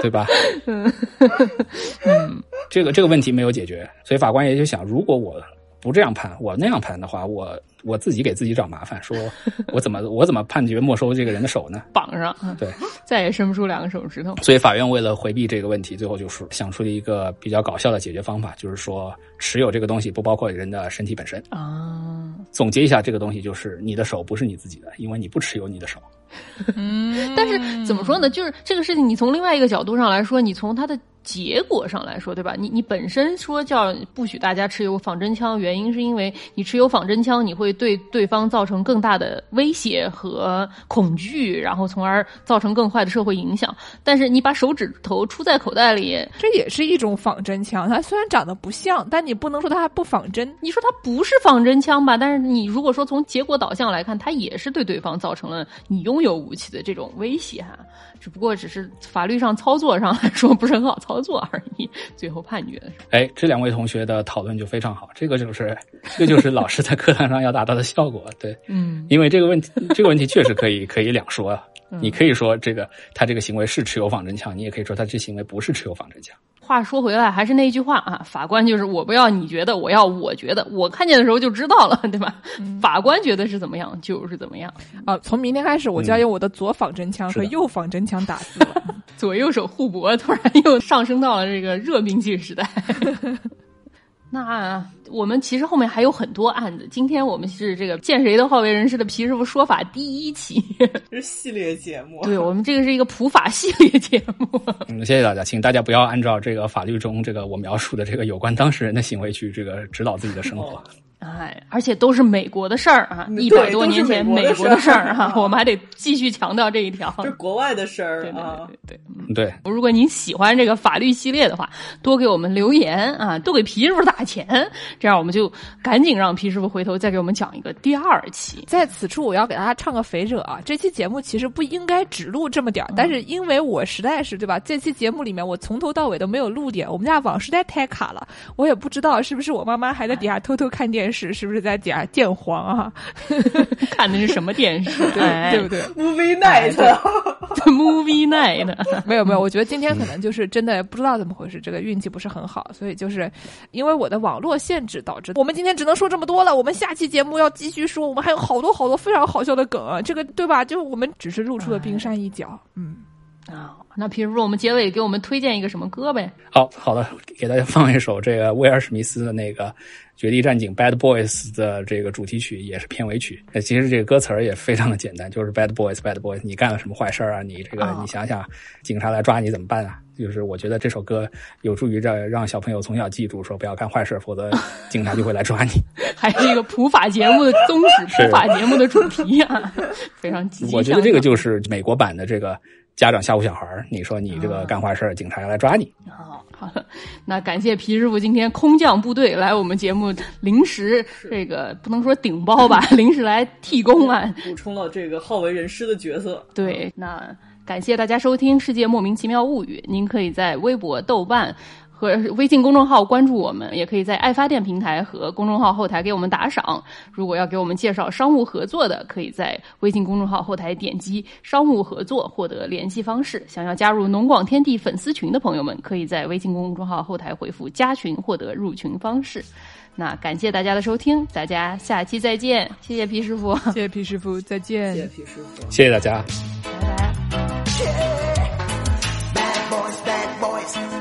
Speaker 2: 对吧？嗯，这个这个问题没有解决，所以法官也就想，如果我。不这样判，我那样判的话，我我自己给自己找麻烦。说 我怎么我怎么判决没收这个人的手呢？
Speaker 4: 绑上，
Speaker 2: 对，
Speaker 4: 再也伸不出两个手指头。
Speaker 2: 所以法院为了回避这个问题，最后就是想出了一个比较搞笑的解决方法，就是说持有这个东西不包括人的身体本身
Speaker 4: 啊。
Speaker 2: 总结一下，这个东西就是你的手不是你自己的，因为你不持有你的手。
Speaker 4: 嗯，但是怎么说呢？就是这个事情，你从另外一个角度上来说，你从他的。结果上来说，对吧？你你本身说叫不许大家持有仿真枪，原因是因为你持有仿真枪，你会对对方造成更大的威胁和恐惧，然后从而造成更坏的社会影响。但是你把手指头出在口袋里，
Speaker 5: 这也是一种仿真枪。它虽然长得不像，但你不能说它还不仿真。
Speaker 4: 你说它不是仿真枪吧？但是你如果说从结果导向来看，它也是对对方造成了你拥有武器的这种威胁哈。只不过只是法律上操作上 来说不是很好操作而已。最后判决
Speaker 2: 哎，这两位同学的讨论就非常好。这个就是，这就是老师在课堂上要达到的效果。对，
Speaker 4: 嗯，
Speaker 2: 因为这个问题，这个问题确实可以可以两说啊。你可以说这个他这个行为是持有仿真枪，你也可以说他这行为不是持有仿真枪。
Speaker 4: 话说回来，还是那句话啊，法官就是我不要你觉得，我要我觉得，我看见的时候就知道了，对吧？法官觉得是怎么样就是怎么样。
Speaker 5: 啊，从明天开始我就要用我的左仿真枪和右仿真枪打字了。
Speaker 4: 左右手互搏，突然又上升到了这个热兵器时代。那我们其实后面还有很多案子，今天我们是这个见谁都好为人师的皮师傅说法第一期，
Speaker 3: 这 是系列节目。
Speaker 4: 对我们这个是一个普法系列节目。
Speaker 2: 嗯，谢谢大家，请大家不要按照这个法律中这个我描述的这个有关当事人的行为去这个指导自己的生活。
Speaker 4: 哎，而且都是美国的事儿啊，
Speaker 3: 嗯
Speaker 4: 一百多年前
Speaker 3: 美
Speaker 4: 美国的
Speaker 3: 事儿
Speaker 4: 事儿啊，我们还得继续强调这一条。
Speaker 3: 这是国外的事儿
Speaker 4: 对对
Speaker 3: 啊。
Speaker 4: 对对对。
Speaker 2: 对，
Speaker 4: 如果您喜欢这个法律系列的话，多给我们留言啊，多给皮师傅打钱，这样我们就赶紧让皮师傅回头再给我们讲一个第二期。
Speaker 5: 在此处，我要给大家唱个肥者啊！这期节目其实不应该只录这么点儿，但是因为我实在是对吧？这期节目里面我从头到尾都没有录点，我们家网实在太卡了，我也不知道是不是我妈妈还在底下偷偷看电视，是不是在底下见黄啊？
Speaker 4: 看的是什么电视？对、
Speaker 5: 对不对
Speaker 3: ？Movie
Speaker 4: Night，？Movie Night。
Speaker 5: 没有没有，我觉得今天可能就是真的不知道怎么回事，这个运气不是很好，所以就是因为我的网络限制导致我们今天只能说这么多了。我们下期节目要继续说，我们还有好多好多非常好笑的梗啊，这个对吧？就我们只是露出了冰山一角，嗯。
Speaker 4: 啊，那皮师傅，我们结尾给我们推荐一个什么歌呗？
Speaker 2: 好好的，给大家放一首这个威尔史密斯的那个《绝地战警》Bad Boys 的这个主题曲，也是片尾曲。呃其实这个歌词儿也非常的简单，就是 Bad Boys Bad Boys，你干了什么坏事儿啊？你这个、
Speaker 5: 哦
Speaker 2: 你想想，警察来抓你怎么办啊？就是我觉得这首歌有助于让让小朋友从小记住，说不要干坏事，否则 警察就会来抓你。
Speaker 4: 还是一个普法节目的宗旨，普法节目的主题啊，非常积极。
Speaker 2: 我觉得这个就是美国版的这个家长吓唬小孩儿，你说你这个干坏事儿，警察要来抓你。
Speaker 4: 好，好的，那感谢皮师傅今天空降部队来我们节目临时这个不能说顶包吧，临时来替工啊。
Speaker 3: 补充了这个好为人师的角色。
Speaker 4: 对，那感谢大家收听《世界莫名其妙物语》，您可以在微博、豆瓣。和微信公众号关注我们，也可以在爱发电平台和公众号后台给我们打赏。如果要给我们介绍商务合作的，可以在微信公众号后台点击“商务合作”获得联系方式。想要加入农广天地粉丝群的朋友们，可以在微信公众号后台回复“加群”获得入群方式。那感谢大家的收听，大家下期再见，谢谢皮师傅，
Speaker 5: 谢谢皮师傅，再见。
Speaker 3: 谢谢皮师傅。
Speaker 2: 谢谢大家。
Speaker 4: 拜拜。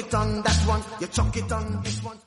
Speaker 6: it on that one, you chuck it on this one.